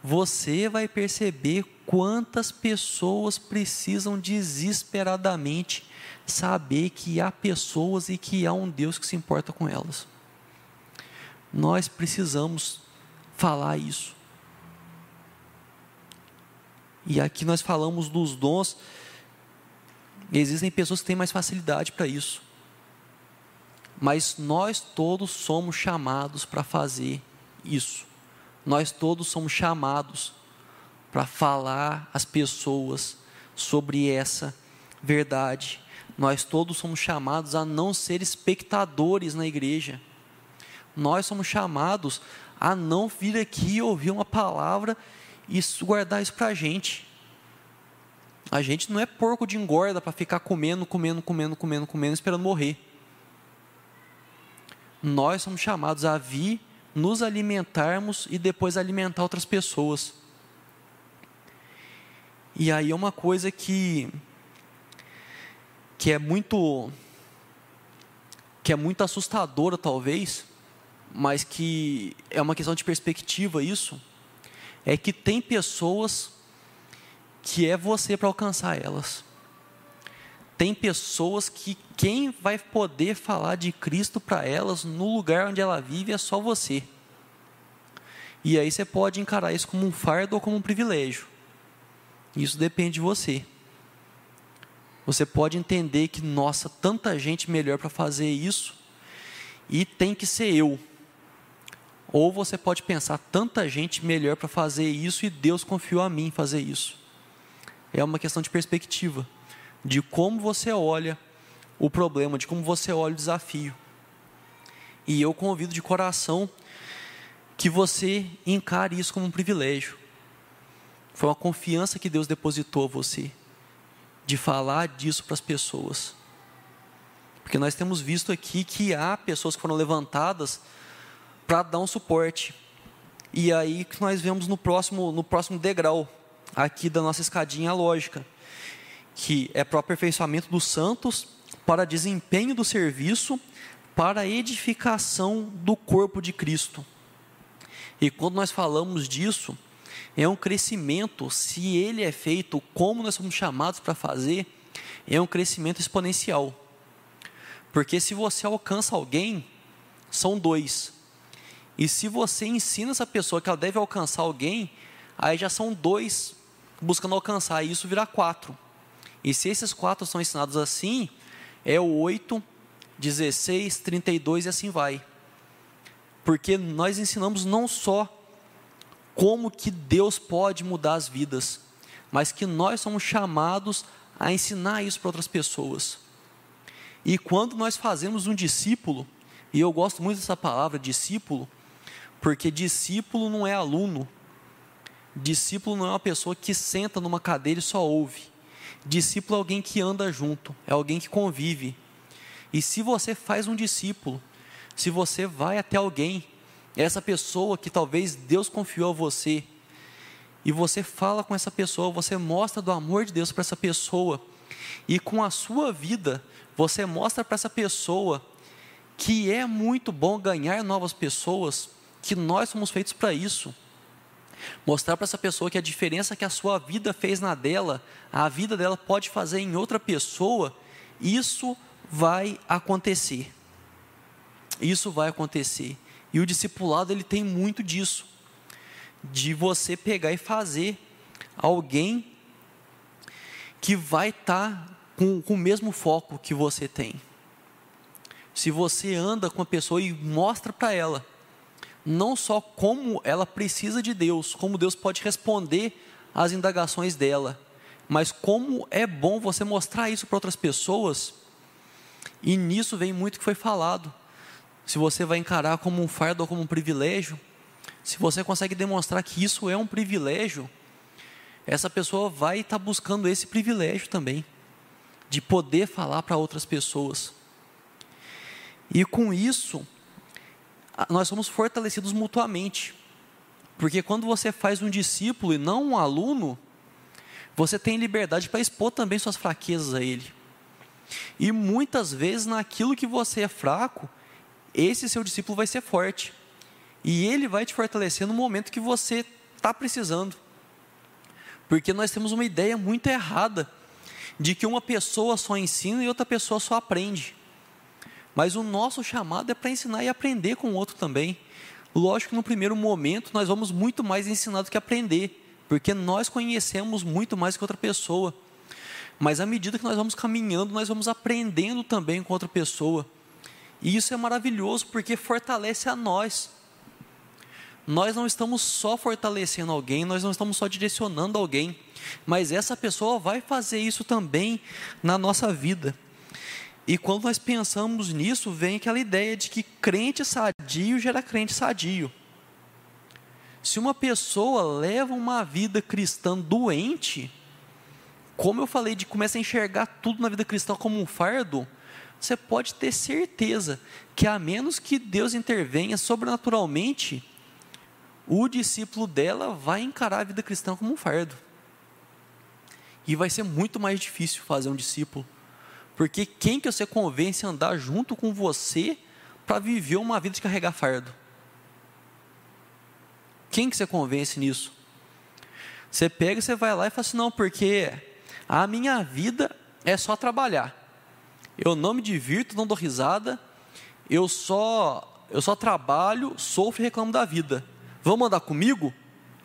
você vai perceber quantas pessoas precisam desesperadamente saber que há pessoas e que há um Deus que se importa com elas. Nós precisamos falar isso. E aqui nós falamos dos dons. Existem pessoas que têm mais facilidade para isso. Mas nós todos somos chamados para fazer isso. Nós todos somos chamados para falar às pessoas sobre essa verdade. Nós todos somos chamados a não ser espectadores na igreja. Nós somos chamados a não vir aqui ouvir uma palavra e guardar isso para a gente. A gente não é porco de engorda para ficar comendo, comendo, comendo, comendo, comendo, esperando morrer. Nós somos chamados a vir, nos alimentarmos e depois alimentar outras pessoas. E aí é uma coisa que que é muito que é muito assustadora talvez, mas que é uma questão de perspectiva isso, é que tem pessoas que é você para alcançar elas. Tem pessoas que quem vai poder falar de Cristo para elas no lugar onde ela vive é só você. E aí você pode encarar isso como um fardo ou como um privilégio. Isso depende de você. Você pode entender que, nossa, tanta gente melhor para fazer isso e tem que ser eu. Ou você pode pensar, tanta gente melhor para fazer isso e Deus confiou a mim fazer isso. É uma questão de perspectiva de como você olha o problema, de como você olha o desafio. E eu convido de coração que você encare isso como um privilégio. Foi uma confiança que Deus depositou a você de falar disso para as pessoas. Porque nós temos visto aqui que há pessoas que foram levantadas para dar um suporte. E aí que nós vemos no próximo, no próximo degrau aqui da nossa escadinha lógica que é para o aperfeiçoamento dos santos, para desempenho do serviço, para edificação do corpo de Cristo. E quando nós falamos disso, é um crescimento, se ele é feito como nós somos chamados para fazer, é um crescimento exponencial. Porque se você alcança alguém, são dois. E se você ensina essa pessoa que ela deve alcançar alguém, aí já são dois buscando alcançar, e isso virá quatro. E se esses quatro são ensinados assim, é o oito 16, 32 e assim vai. Porque nós ensinamos não só como que Deus pode mudar as vidas, mas que nós somos chamados a ensinar isso para outras pessoas. E quando nós fazemos um discípulo, e eu gosto muito dessa palavra discípulo, porque discípulo não é aluno, discípulo não é uma pessoa que senta numa cadeira e só ouve. Discípulo é alguém que anda junto, é alguém que convive. E se você faz um discípulo, se você vai até alguém, essa pessoa que talvez Deus confiou a você, e você fala com essa pessoa, você mostra do amor de Deus para essa pessoa, e com a sua vida, você mostra para essa pessoa que é muito bom ganhar novas pessoas, que nós somos feitos para isso. Mostrar para essa pessoa que a diferença que a sua vida fez na dela, a vida dela pode fazer em outra pessoa, isso vai acontecer. Isso vai acontecer. E o discipulado ele tem muito disso de você pegar e fazer alguém que vai estar tá com, com o mesmo foco que você tem. Se você anda com a pessoa e mostra para ela, não só como ela precisa de Deus, como Deus pode responder às indagações dela, mas como é bom você mostrar isso para outras pessoas, e nisso vem muito que foi falado. Se você vai encarar como um fardo ou como um privilégio, se você consegue demonstrar que isso é um privilégio, essa pessoa vai estar tá buscando esse privilégio também, de poder falar para outras pessoas. E com isso, nós somos fortalecidos mutuamente. Porque quando você faz um discípulo e não um aluno, você tem liberdade para expor também suas fraquezas a ele. E muitas vezes, naquilo que você é fraco, esse seu discípulo vai ser forte. E ele vai te fortalecer no momento que você está precisando. Porque nós temos uma ideia muito errada de que uma pessoa só ensina e outra pessoa só aprende. Mas o nosso chamado é para ensinar e aprender com o outro também. Lógico que no primeiro momento nós vamos muito mais ensinar do que aprender, porque nós conhecemos muito mais que outra pessoa. Mas à medida que nós vamos caminhando, nós vamos aprendendo também com outra pessoa. E isso é maravilhoso porque fortalece a nós nós não estamos só fortalecendo alguém, nós não estamos só direcionando alguém, mas essa pessoa vai fazer isso também na nossa vida. E quando nós pensamos nisso, vem aquela ideia de que crente sadio gera crente sadio. Se uma pessoa leva uma vida cristã doente, como eu falei, de começa a enxergar tudo na vida cristã como um fardo, você pode ter certeza que a menos que Deus intervenha sobrenaturalmente, o discípulo dela vai encarar a vida cristã como um fardo. E vai ser muito mais difícil fazer um discípulo. Porque quem que você convence a andar junto com você para viver uma vida de carregar fardo? Quem que você convence nisso? Você pega e você vai lá e fala assim, não, porque a minha vida é só trabalhar. Eu não me divirto, não dou risada, eu só eu só trabalho, sofro e reclamo da vida. Vão mandar comigo?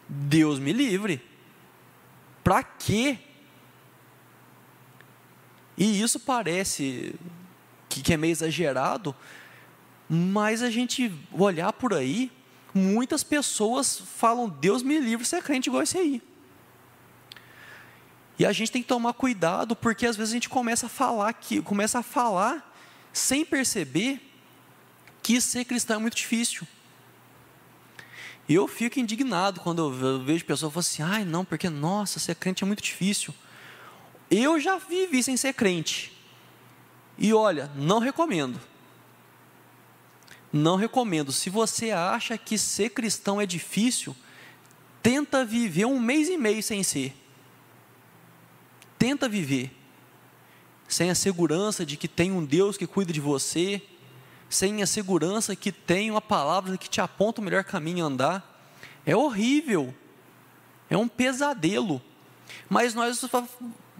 Deus me livre. Para quê? E isso parece que, é meio exagerado, mas a gente olhar por aí, muitas pessoas falam: Deus me livre, você é crente igual esse aí. E a gente tem que tomar cuidado, porque às vezes a gente começa a falar que começa a falar sem perceber que ser cristão é muito difícil. Eu fico indignado quando eu vejo pessoas falando assim, ai não, porque nossa, ser crente é muito difícil. Eu já vivi sem ser crente. E olha, não recomendo. Não recomendo. Se você acha que ser cristão é difícil, tenta viver um mês e meio sem ser. Tenta viver. Sem a segurança de que tem um Deus que cuida de você, sem a segurança que tem uma palavra que te aponta o melhor caminho a andar. É horrível. É um pesadelo. Mas nós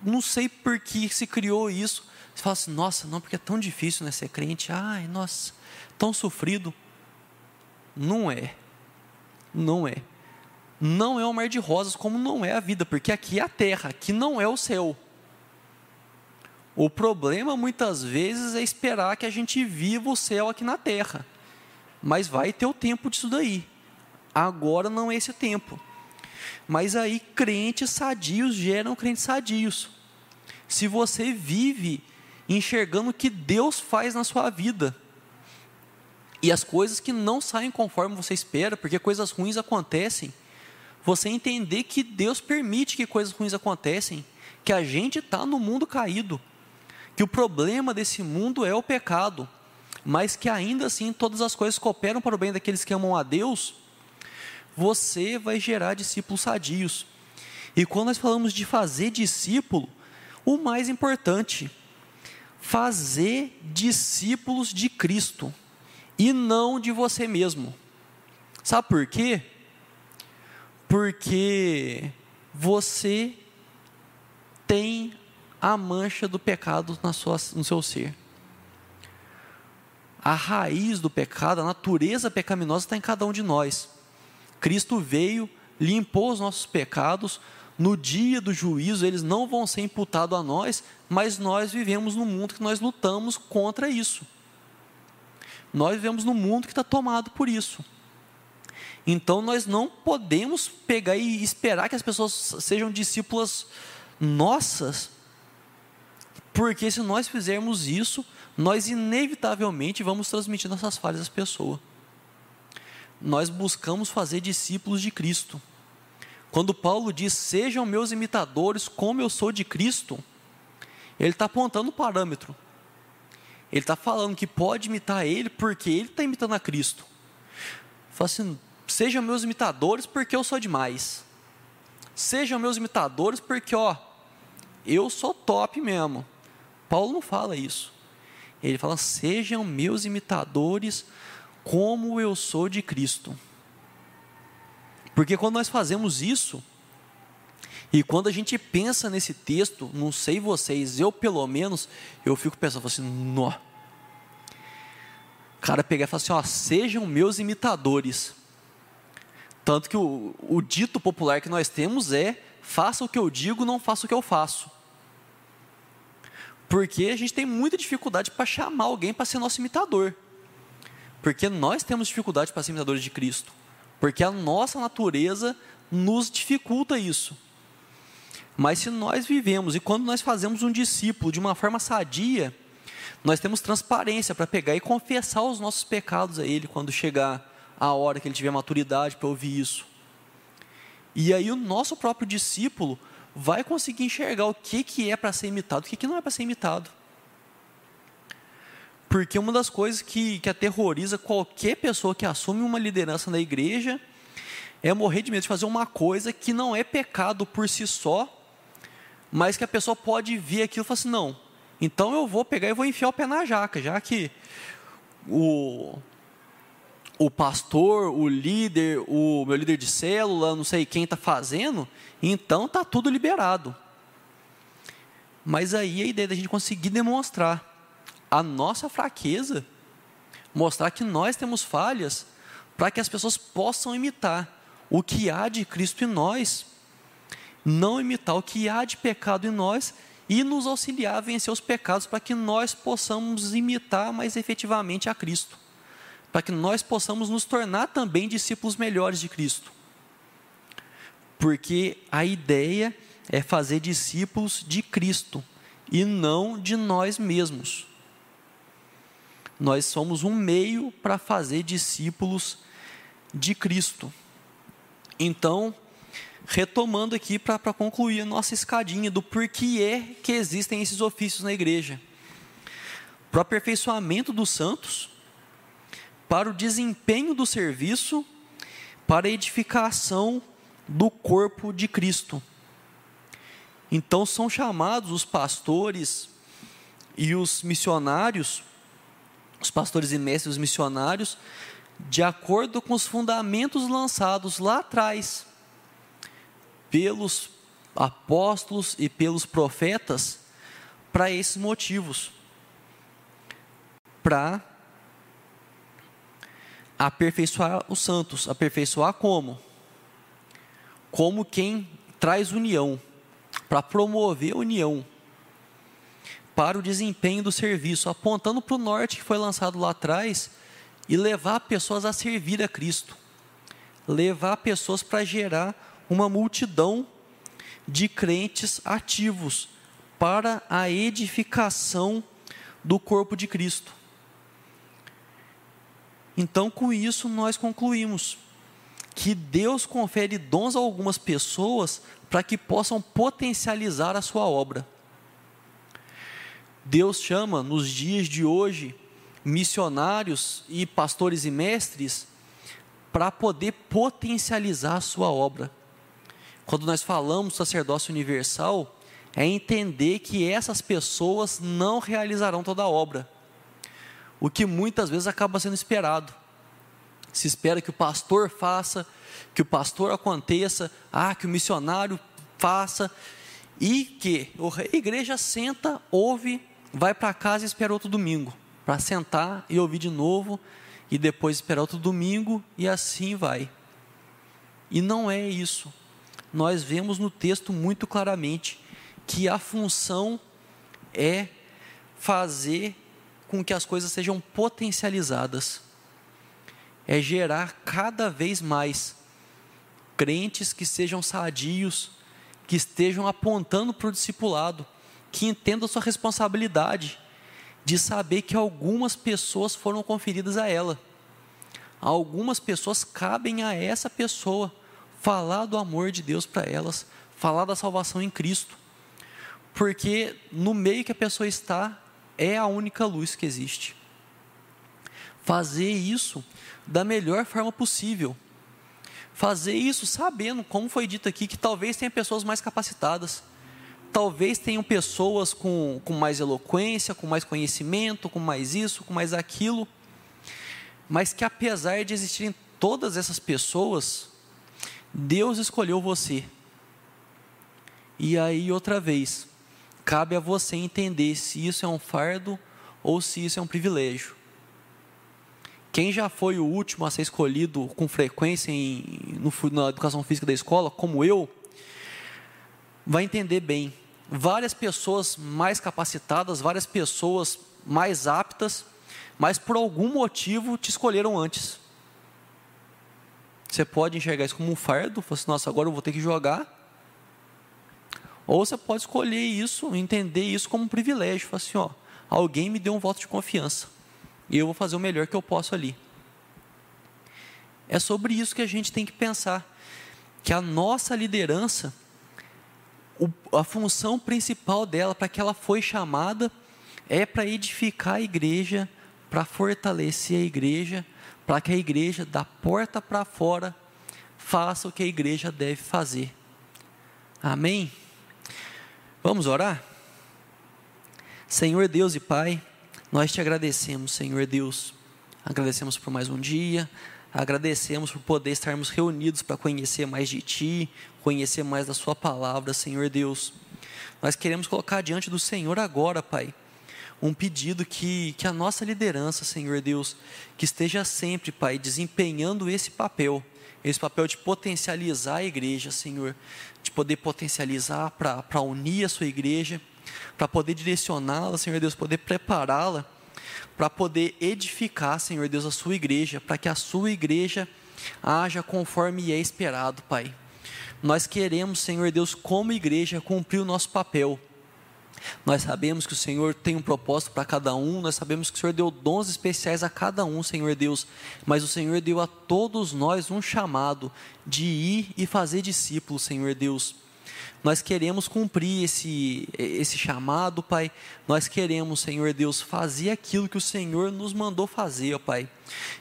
não sei por que se criou isso. Você fala assim, nossa, não, porque é tão difícil né, ser crente. Ai, nossa, tão sofrido. Não é. Não é. Não é um mar de rosas, como não é a vida, porque aqui é a terra, aqui não é o céu. O problema muitas vezes é esperar que a gente viva o céu aqui na terra. Mas vai ter o tempo disso daí. Agora não é esse tempo. Mas aí crentes sadios geram crentes sadios. Se você vive enxergando o que Deus faz na sua vida, e as coisas que não saem conforme você espera, porque coisas ruins acontecem, você entender que Deus permite que coisas ruins acontecem, que a gente está no mundo caído, que o problema desse mundo é o pecado, mas que ainda assim todas as coisas cooperam para o bem daqueles que amam a Deus, você vai gerar discípulos sadios. E quando nós falamos de fazer discípulo, o mais importante, fazer discípulos de Cristo e não de você mesmo. Sabe por quê? Porque você tem a mancha do pecado na sua, no seu ser. A raiz do pecado, a natureza pecaminosa está em cada um de nós. Cristo veio, limpou os nossos pecados, no dia do juízo eles não vão ser imputados a nós, mas nós vivemos num mundo que nós lutamos contra isso. Nós vivemos num mundo que está tomado por isso. Então nós não podemos pegar e esperar que as pessoas sejam discípulas nossas, porque se nós fizermos isso, nós inevitavelmente vamos transmitir nossas falhas às pessoas. Nós buscamos fazer discípulos de Cristo. Quando Paulo diz, sejam meus imitadores como eu sou de Cristo, ele está apontando o parâmetro. Ele está falando que pode imitar ele porque ele está imitando a Cristo. Fala assim, sejam meus imitadores porque eu sou demais. Sejam meus imitadores porque, ó, eu sou top mesmo. Paulo não fala isso. Ele fala, sejam meus imitadores como eu sou de Cristo. Porque quando nós fazemos isso, e quando a gente pensa nesse texto, não sei vocês, eu pelo menos, eu fico pensando assim, nó. O cara pegar e falar assim, ó, sejam meus imitadores. Tanto que o, o dito popular que nós temos é, faça o que eu digo, não faça o que eu faço. Porque a gente tem muita dificuldade para chamar alguém para ser nosso imitador. Porque nós temos dificuldade para ser imitadores de Cristo. Porque a nossa natureza nos dificulta isso. Mas se nós vivemos e quando nós fazemos um discípulo de uma forma sadia, nós temos transparência para pegar e confessar os nossos pecados a Ele quando chegar a hora que Ele tiver maturidade para ouvir isso. E aí o nosso próprio discípulo vai conseguir enxergar o que, que é para ser imitado, o que, que não é para ser imitado. Porque uma das coisas que, que aterroriza qualquer pessoa que assume uma liderança na igreja é morrer de medo de fazer uma coisa que não é pecado por si só, mas que a pessoa pode ver aquilo e falar assim: não, então eu vou pegar e vou enfiar o pé na jaca, já que o, o pastor, o líder, o meu líder de célula, não sei quem está fazendo, então está tudo liberado. Mas aí a ideia da gente conseguir demonstrar a nossa fraqueza, mostrar que nós temos falhas, para que as pessoas possam imitar o que há de Cristo em nós, não imitar o que há de pecado em nós e nos auxiliar a vencer os pecados para que nós possamos imitar mais efetivamente a Cristo, para que nós possamos nos tornar também discípulos melhores de Cristo. Porque a ideia é fazer discípulos de Cristo e não de nós mesmos nós somos um meio para fazer discípulos de Cristo. Então, retomando aqui para concluir a nossa escadinha do porquê é que existem esses ofícios na igreja. Para o aperfeiçoamento dos santos, para o desempenho do serviço, para a edificação do corpo de Cristo. Então são chamados os pastores e os missionários os pastores e mestres, os missionários, de acordo com os fundamentos lançados lá atrás pelos apóstolos e pelos profetas para esses motivos. Para aperfeiçoar os santos. Aperfeiçoar como? Como quem traz união, para promover a união, para o desempenho do serviço, apontando para o norte que foi lançado lá atrás e levar pessoas a servir a Cristo, levar pessoas para gerar uma multidão de crentes ativos para a edificação do corpo de Cristo. Então, com isso, nós concluímos que Deus confere dons a algumas pessoas para que possam potencializar a sua obra. Deus chama nos dias de hoje missionários e pastores e mestres para poder potencializar a sua obra. Quando nós falamos sacerdócio universal, é entender que essas pessoas não realizarão toda a obra, o que muitas vezes acaba sendo esperado. Se espera que o pastor faça, que o pastor aconteça, ah, que o missionário faça, e que a igreja senta, ouve, vai para casa e espera outro domingo, para sentar e ouvir de novo, e depois esperar outro domingo, e assim vai. E não é isso. Nós vemos no texto muito claramente que a função é fazer com que as coisas sejam potencializadas, é gerar cada vez mais crentes que sejam sadios, que estejam apontando para o discipulado, que entendam sua responsabilidade de saber que algumas pessoas foram conferidas a ela. Algumas pessoas cabem a essa pessoa falar do amor de Deus para elas, falar da salvação em Cristo porque no meio que a pessoa está é a única luz que existe. Fazer isso da melhor forma possível. Fazer isso sabendo, como foi dito aqui, que talvez tenha pessoas mais capacitadas, talvez tenham pessoas com, com mais eloquência, com mais conhecimento, com mais isso, com mais aquilo, mas que apesar de existirem todas essas pessoas, Deus escolheu você. E aí, outra vez, cabe a você entender se isso é um fardo ou se isso é um privilégio. Quem já foi o último a ser escolhido com frequência em, no, na educação física da escola, como eu, vai entender bem. Várias pessoas mais capacitadas, várias pessoas mais aptas, mas por algum motivo te escolheram antes. Você pode enxergar isso como um fardo, falar assim, nossa, agora eu vou ter que jogar ou você pode escolher isso, entender isso como um privilégio. Falar assim, ó, alguém me deu um voto de confiança. E eu vou fazer o melhor que eu posso ali. É sobre isso que a gente tem que pensar. Que a nossa liderança, a função principal dela, para que ela foi chamada, é para edificar a igreja, para fortalecer a igreja, para que a igreja, da porta para fora, faça o que a igreja deve fazer. Amém? Vamos orar? Senhor Deus e Pai, nós te agradecemos, Senhor Deus. Agradecemos por mais um dia, agradecemos por poder estarmos reunidos para conhecer mais de Ti, conhecer mais da Sua palavra, Senhor Deus. Nós queremos colocar diante do Senhor agora, Pai, um pedido que, que a nossa liderança, Senhor Deus, que esteja sempre, Pai, desempenhando esse papel esse papel de potencializar a igreja, Senhor, de poder potencializar para unir a sua igreja, para poder direcioná-la, Senhor Deus, poder prepará-la, para poder edificar, Senhor Deus, a sua igreja, para que a sua igreja haja conforme é esperado, Pai. Nós queremos, Senhor Deus, como igreja, cumprir o nosso papel nós sabemos que o Senhor tem um propósito para cada um, nós sabemos que o Senhor deu dons especiais a cada um, Senhor Deus, mas o Senhor deu a todos nós um chamado de ir e fazer discípulos, Senhor Deus. Nós queremos cumprir esse, esse chamado, Pai. Nós queremos, Senhor Deus, fazer aquilo que o Senhor nos mandou fazer, ó Pai.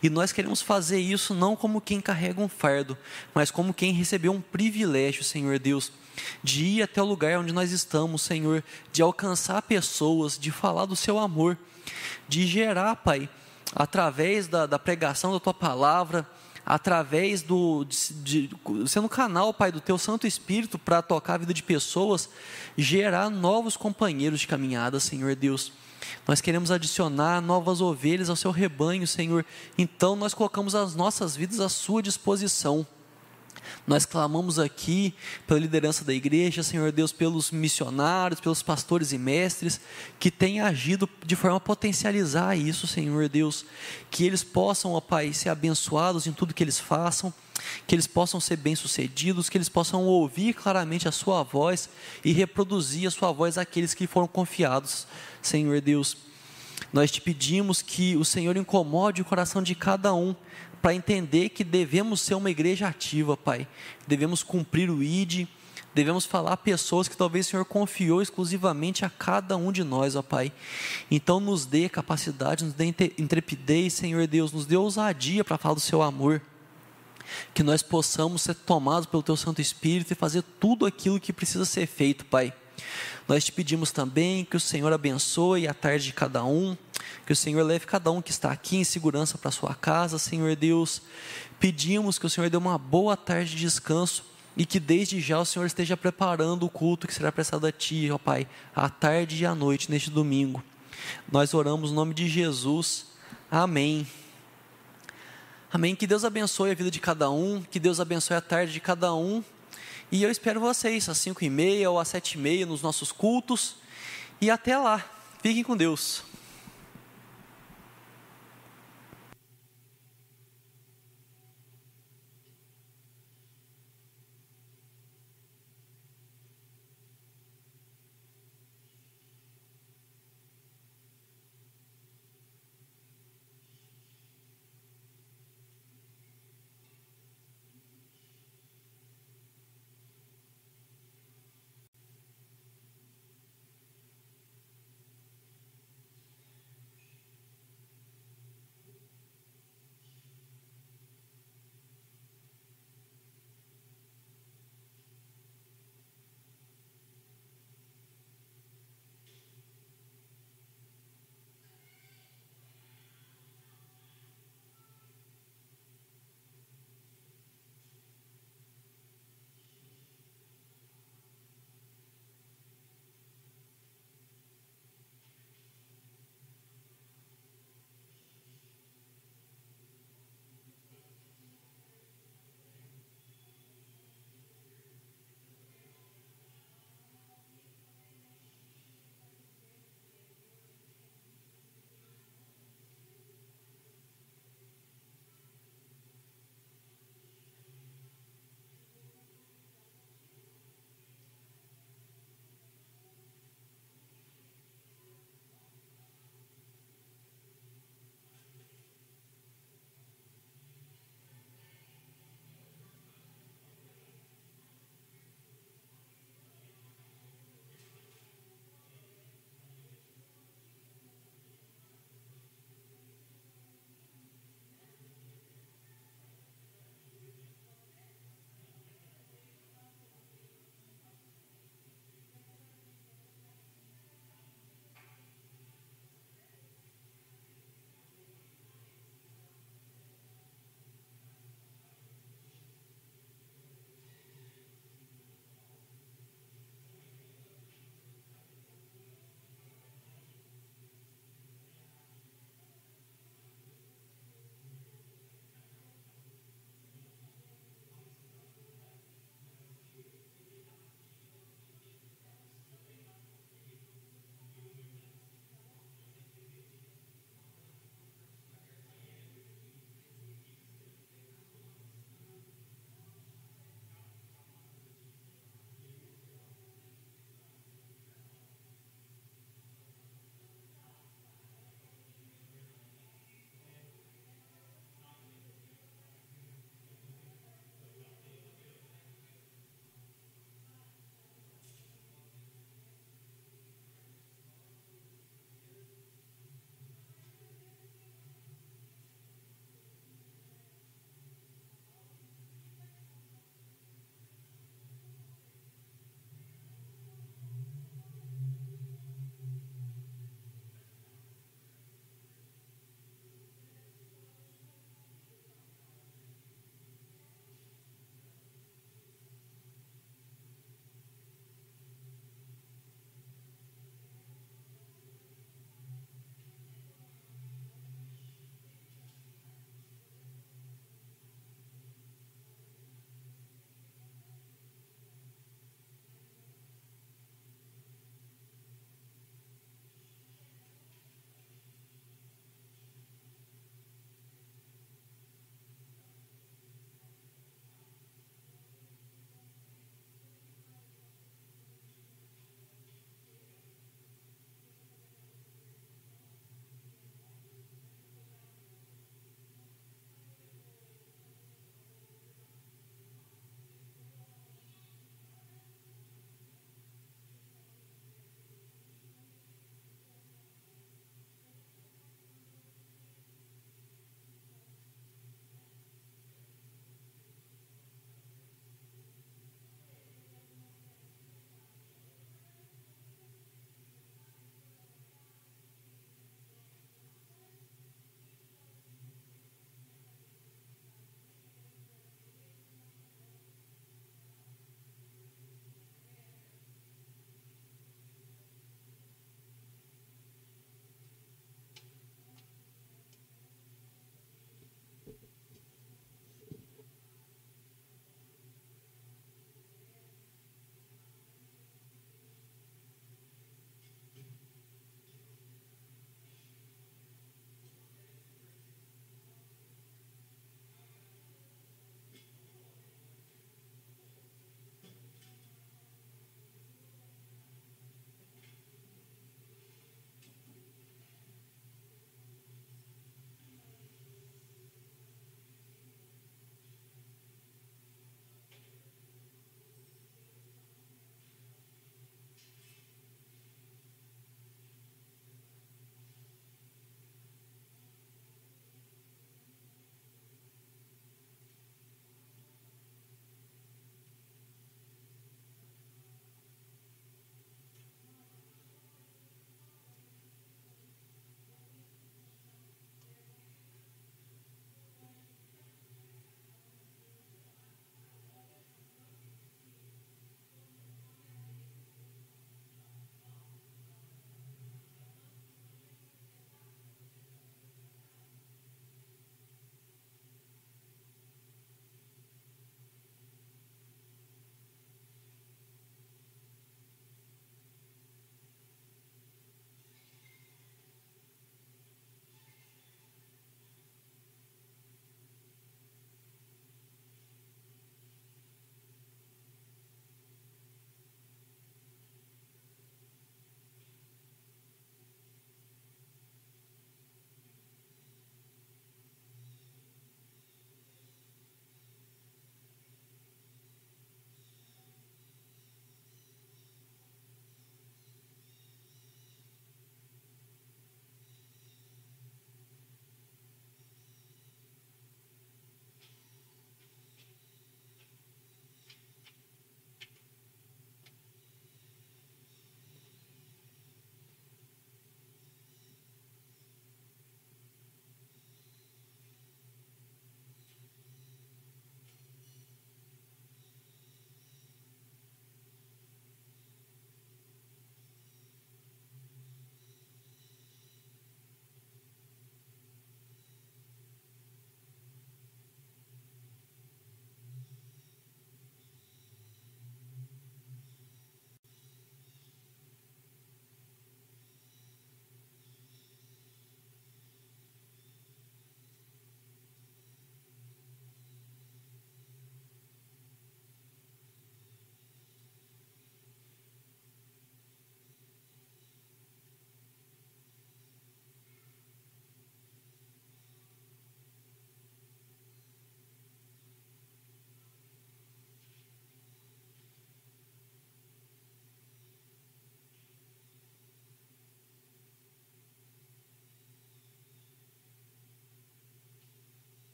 E nós queremos fazer isso não como quem carrega um fardo, mas como quem recebeu um privilégio, Senhor Deus de ir até o lugar onde nós estamos, Senhor, de alcançar pessoas, de falar do seu amor, de gerar, Pai, através da, da pregação da tua palavra, através do de, de, sendo canal, Pai, do Teu Santo Espírito para tocar a vida de pessoas, gerar novos companheiros de caminhada, Senhor Deus. Nós queremos adicionar novas ovelhas ao Seu rebanho, Senhor. Então nós colocamos as nossas vidas à Sua disposição Nós clamamos aqui pela liderança da igreja, Senhor Deus, pelos missionários, pelos pastores e mestres que têm agido de forma a potencializar isso, Senhor Deus. Que eles possam, ó Pai, ser abençoados em tudo que eles façam, que eles possam ser bem-sucedidos, que eles possam ouvir claramente a Sua voz e reproduzir a Sua voz àqueles que foram confiados, Senhor Deus. Nós te pedimos que o Senhor incomode o coração de cada um para entender que devemos ser uma igreja ativa, Pai. Devemos cumprir o ID, devemos falar a pessoas que talvez o Senhor confiou exclusivamente a cada um de nós, ó Pai. Então nos dê capacidade, nos dê intrepidez, Senhor Deus, nos dê ousadia para falar do seu amor. Que nós possamos ser tomados pelo Teu Santo Espírito e fazer tudo aquilo que precisa ser feito, Pai. Nós te pedimos também que o Senhor abençoe a tarde de cada um, que o Senhor leve cada um que está aqui em segurança para sua casa, Senhor Deus. Pedimos que o Senhor dê uma boa tarde de descanso e que desde já o Senhor esteja preparando o culto que será prestado a Ti, ó Pai, à tarde e à noite neste domingo. Nós oramos no nome de Jesus. Amém. Amém. Que Deus abençoe a vida de cada um, que Deus abençoe a tarde de cada um. E eu espero vocês às 5 e meia ou às 7 e meia nos nossos cultos. E até lá. Fiquem com Deus.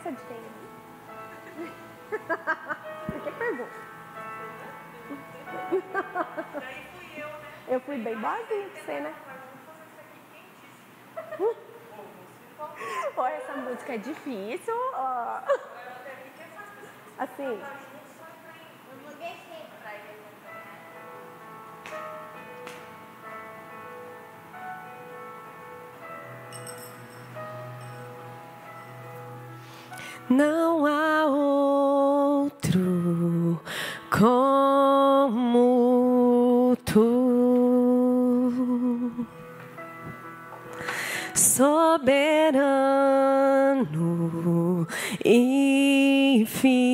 Essa de quem? Por que pergunta? Eu fui bem boazinha pra você, né? Olha, essa música é difícil. ó. Assim. Não há outro como tu, soberano e fiel.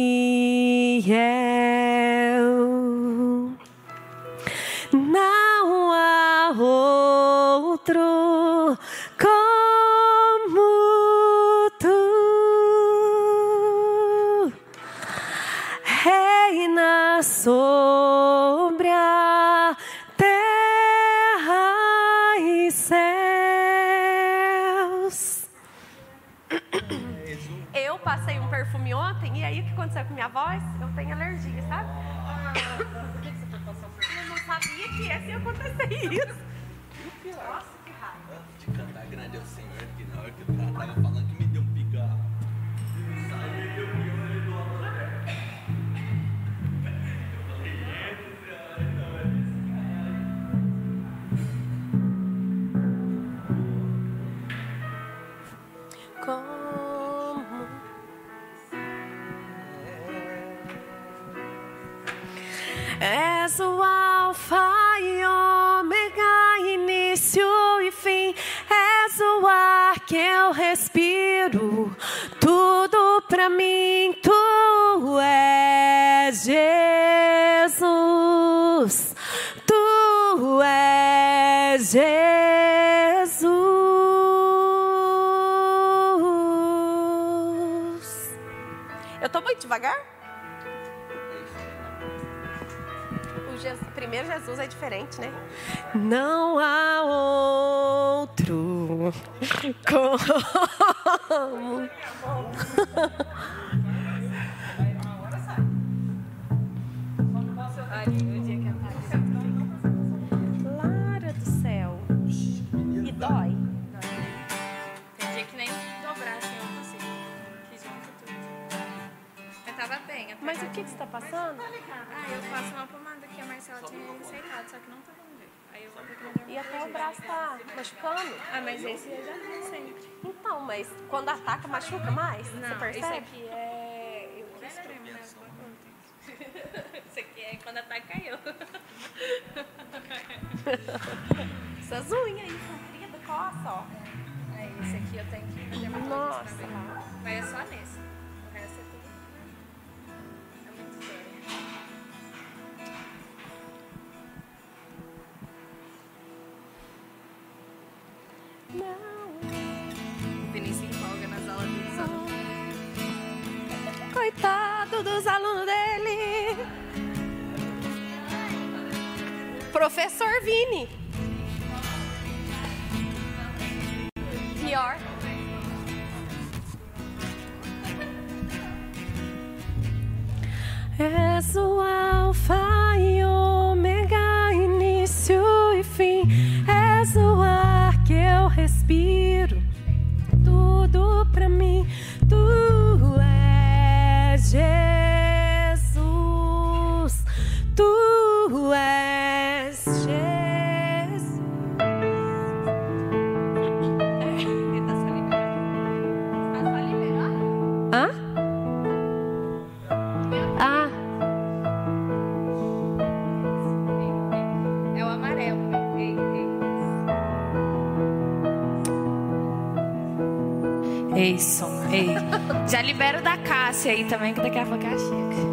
Devagar? O Jesus- primeiro Jesus é diferente, né? Não há outro como. Mas o que que você tá passando? Ah, eu faço uma pomada que a Marcela tinha receitado, só que não tava no jeito. Aí eu vou ter que mandar E até o braço tá machucando? Ah, mas esse eu já tenho sempre. Então, mas quando ataca, machuca mais? você Não, percebe? isso aqui é. Eu que espremo, né? Isso aqui é quando ataca eu. Essas unhas aí, compridas, coça, ó. Aí, esse aqui eu tenho que fazer uma Nossa. Mas é só nesse. Dos alunos dele. Professor Vini. Pior. És o alfa e ômega, início e fim. És o ar que eu respiro tudo pra mim. Da Cássia aí também, que daqui a pouco ela chega.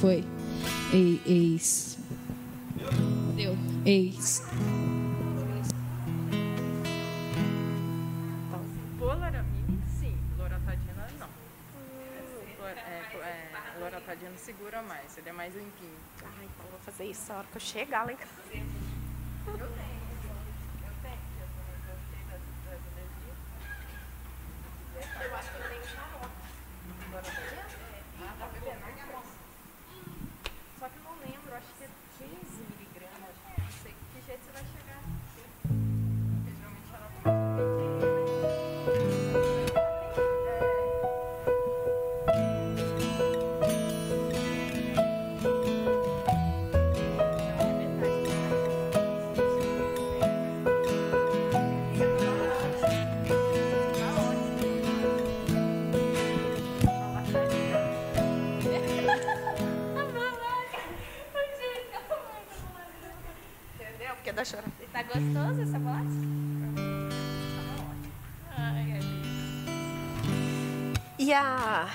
Foi. Ei, eis. Deu. Eis. Polaramine, sim. Loratadina, não. É, é, é, Loratadina segura mais, ele é mais limpinho. Ai, então vou fazer isso na hora que eu chegar lá em casa. Gostoso essa boate? Tá. tá ai, é ai. E a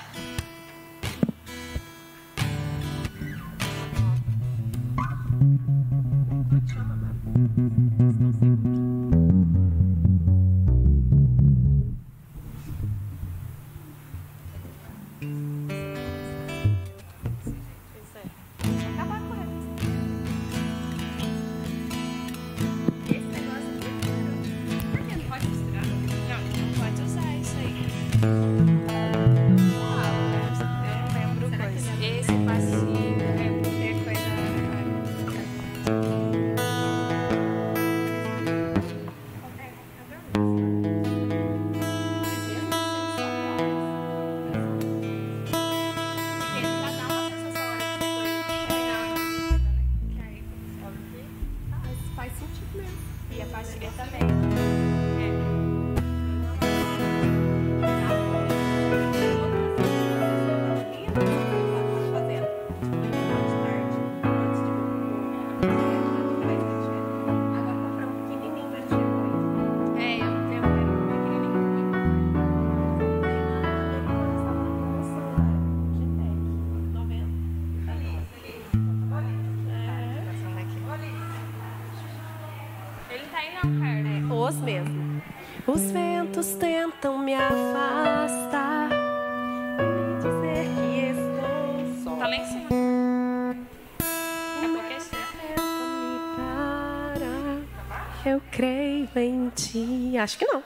Acho que não.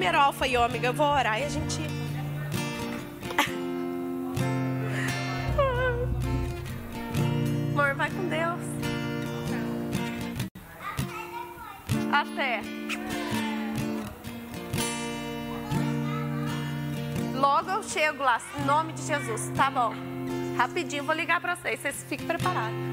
Primeiro alfa e ômega. Eu vou orar e a gente. Amor, vai com Deus. Até. Logo eu chego lá, em nome de Jesus. Tá bom. Rapidinho, vou ligar pra vocês. Vocês fiquem preparados.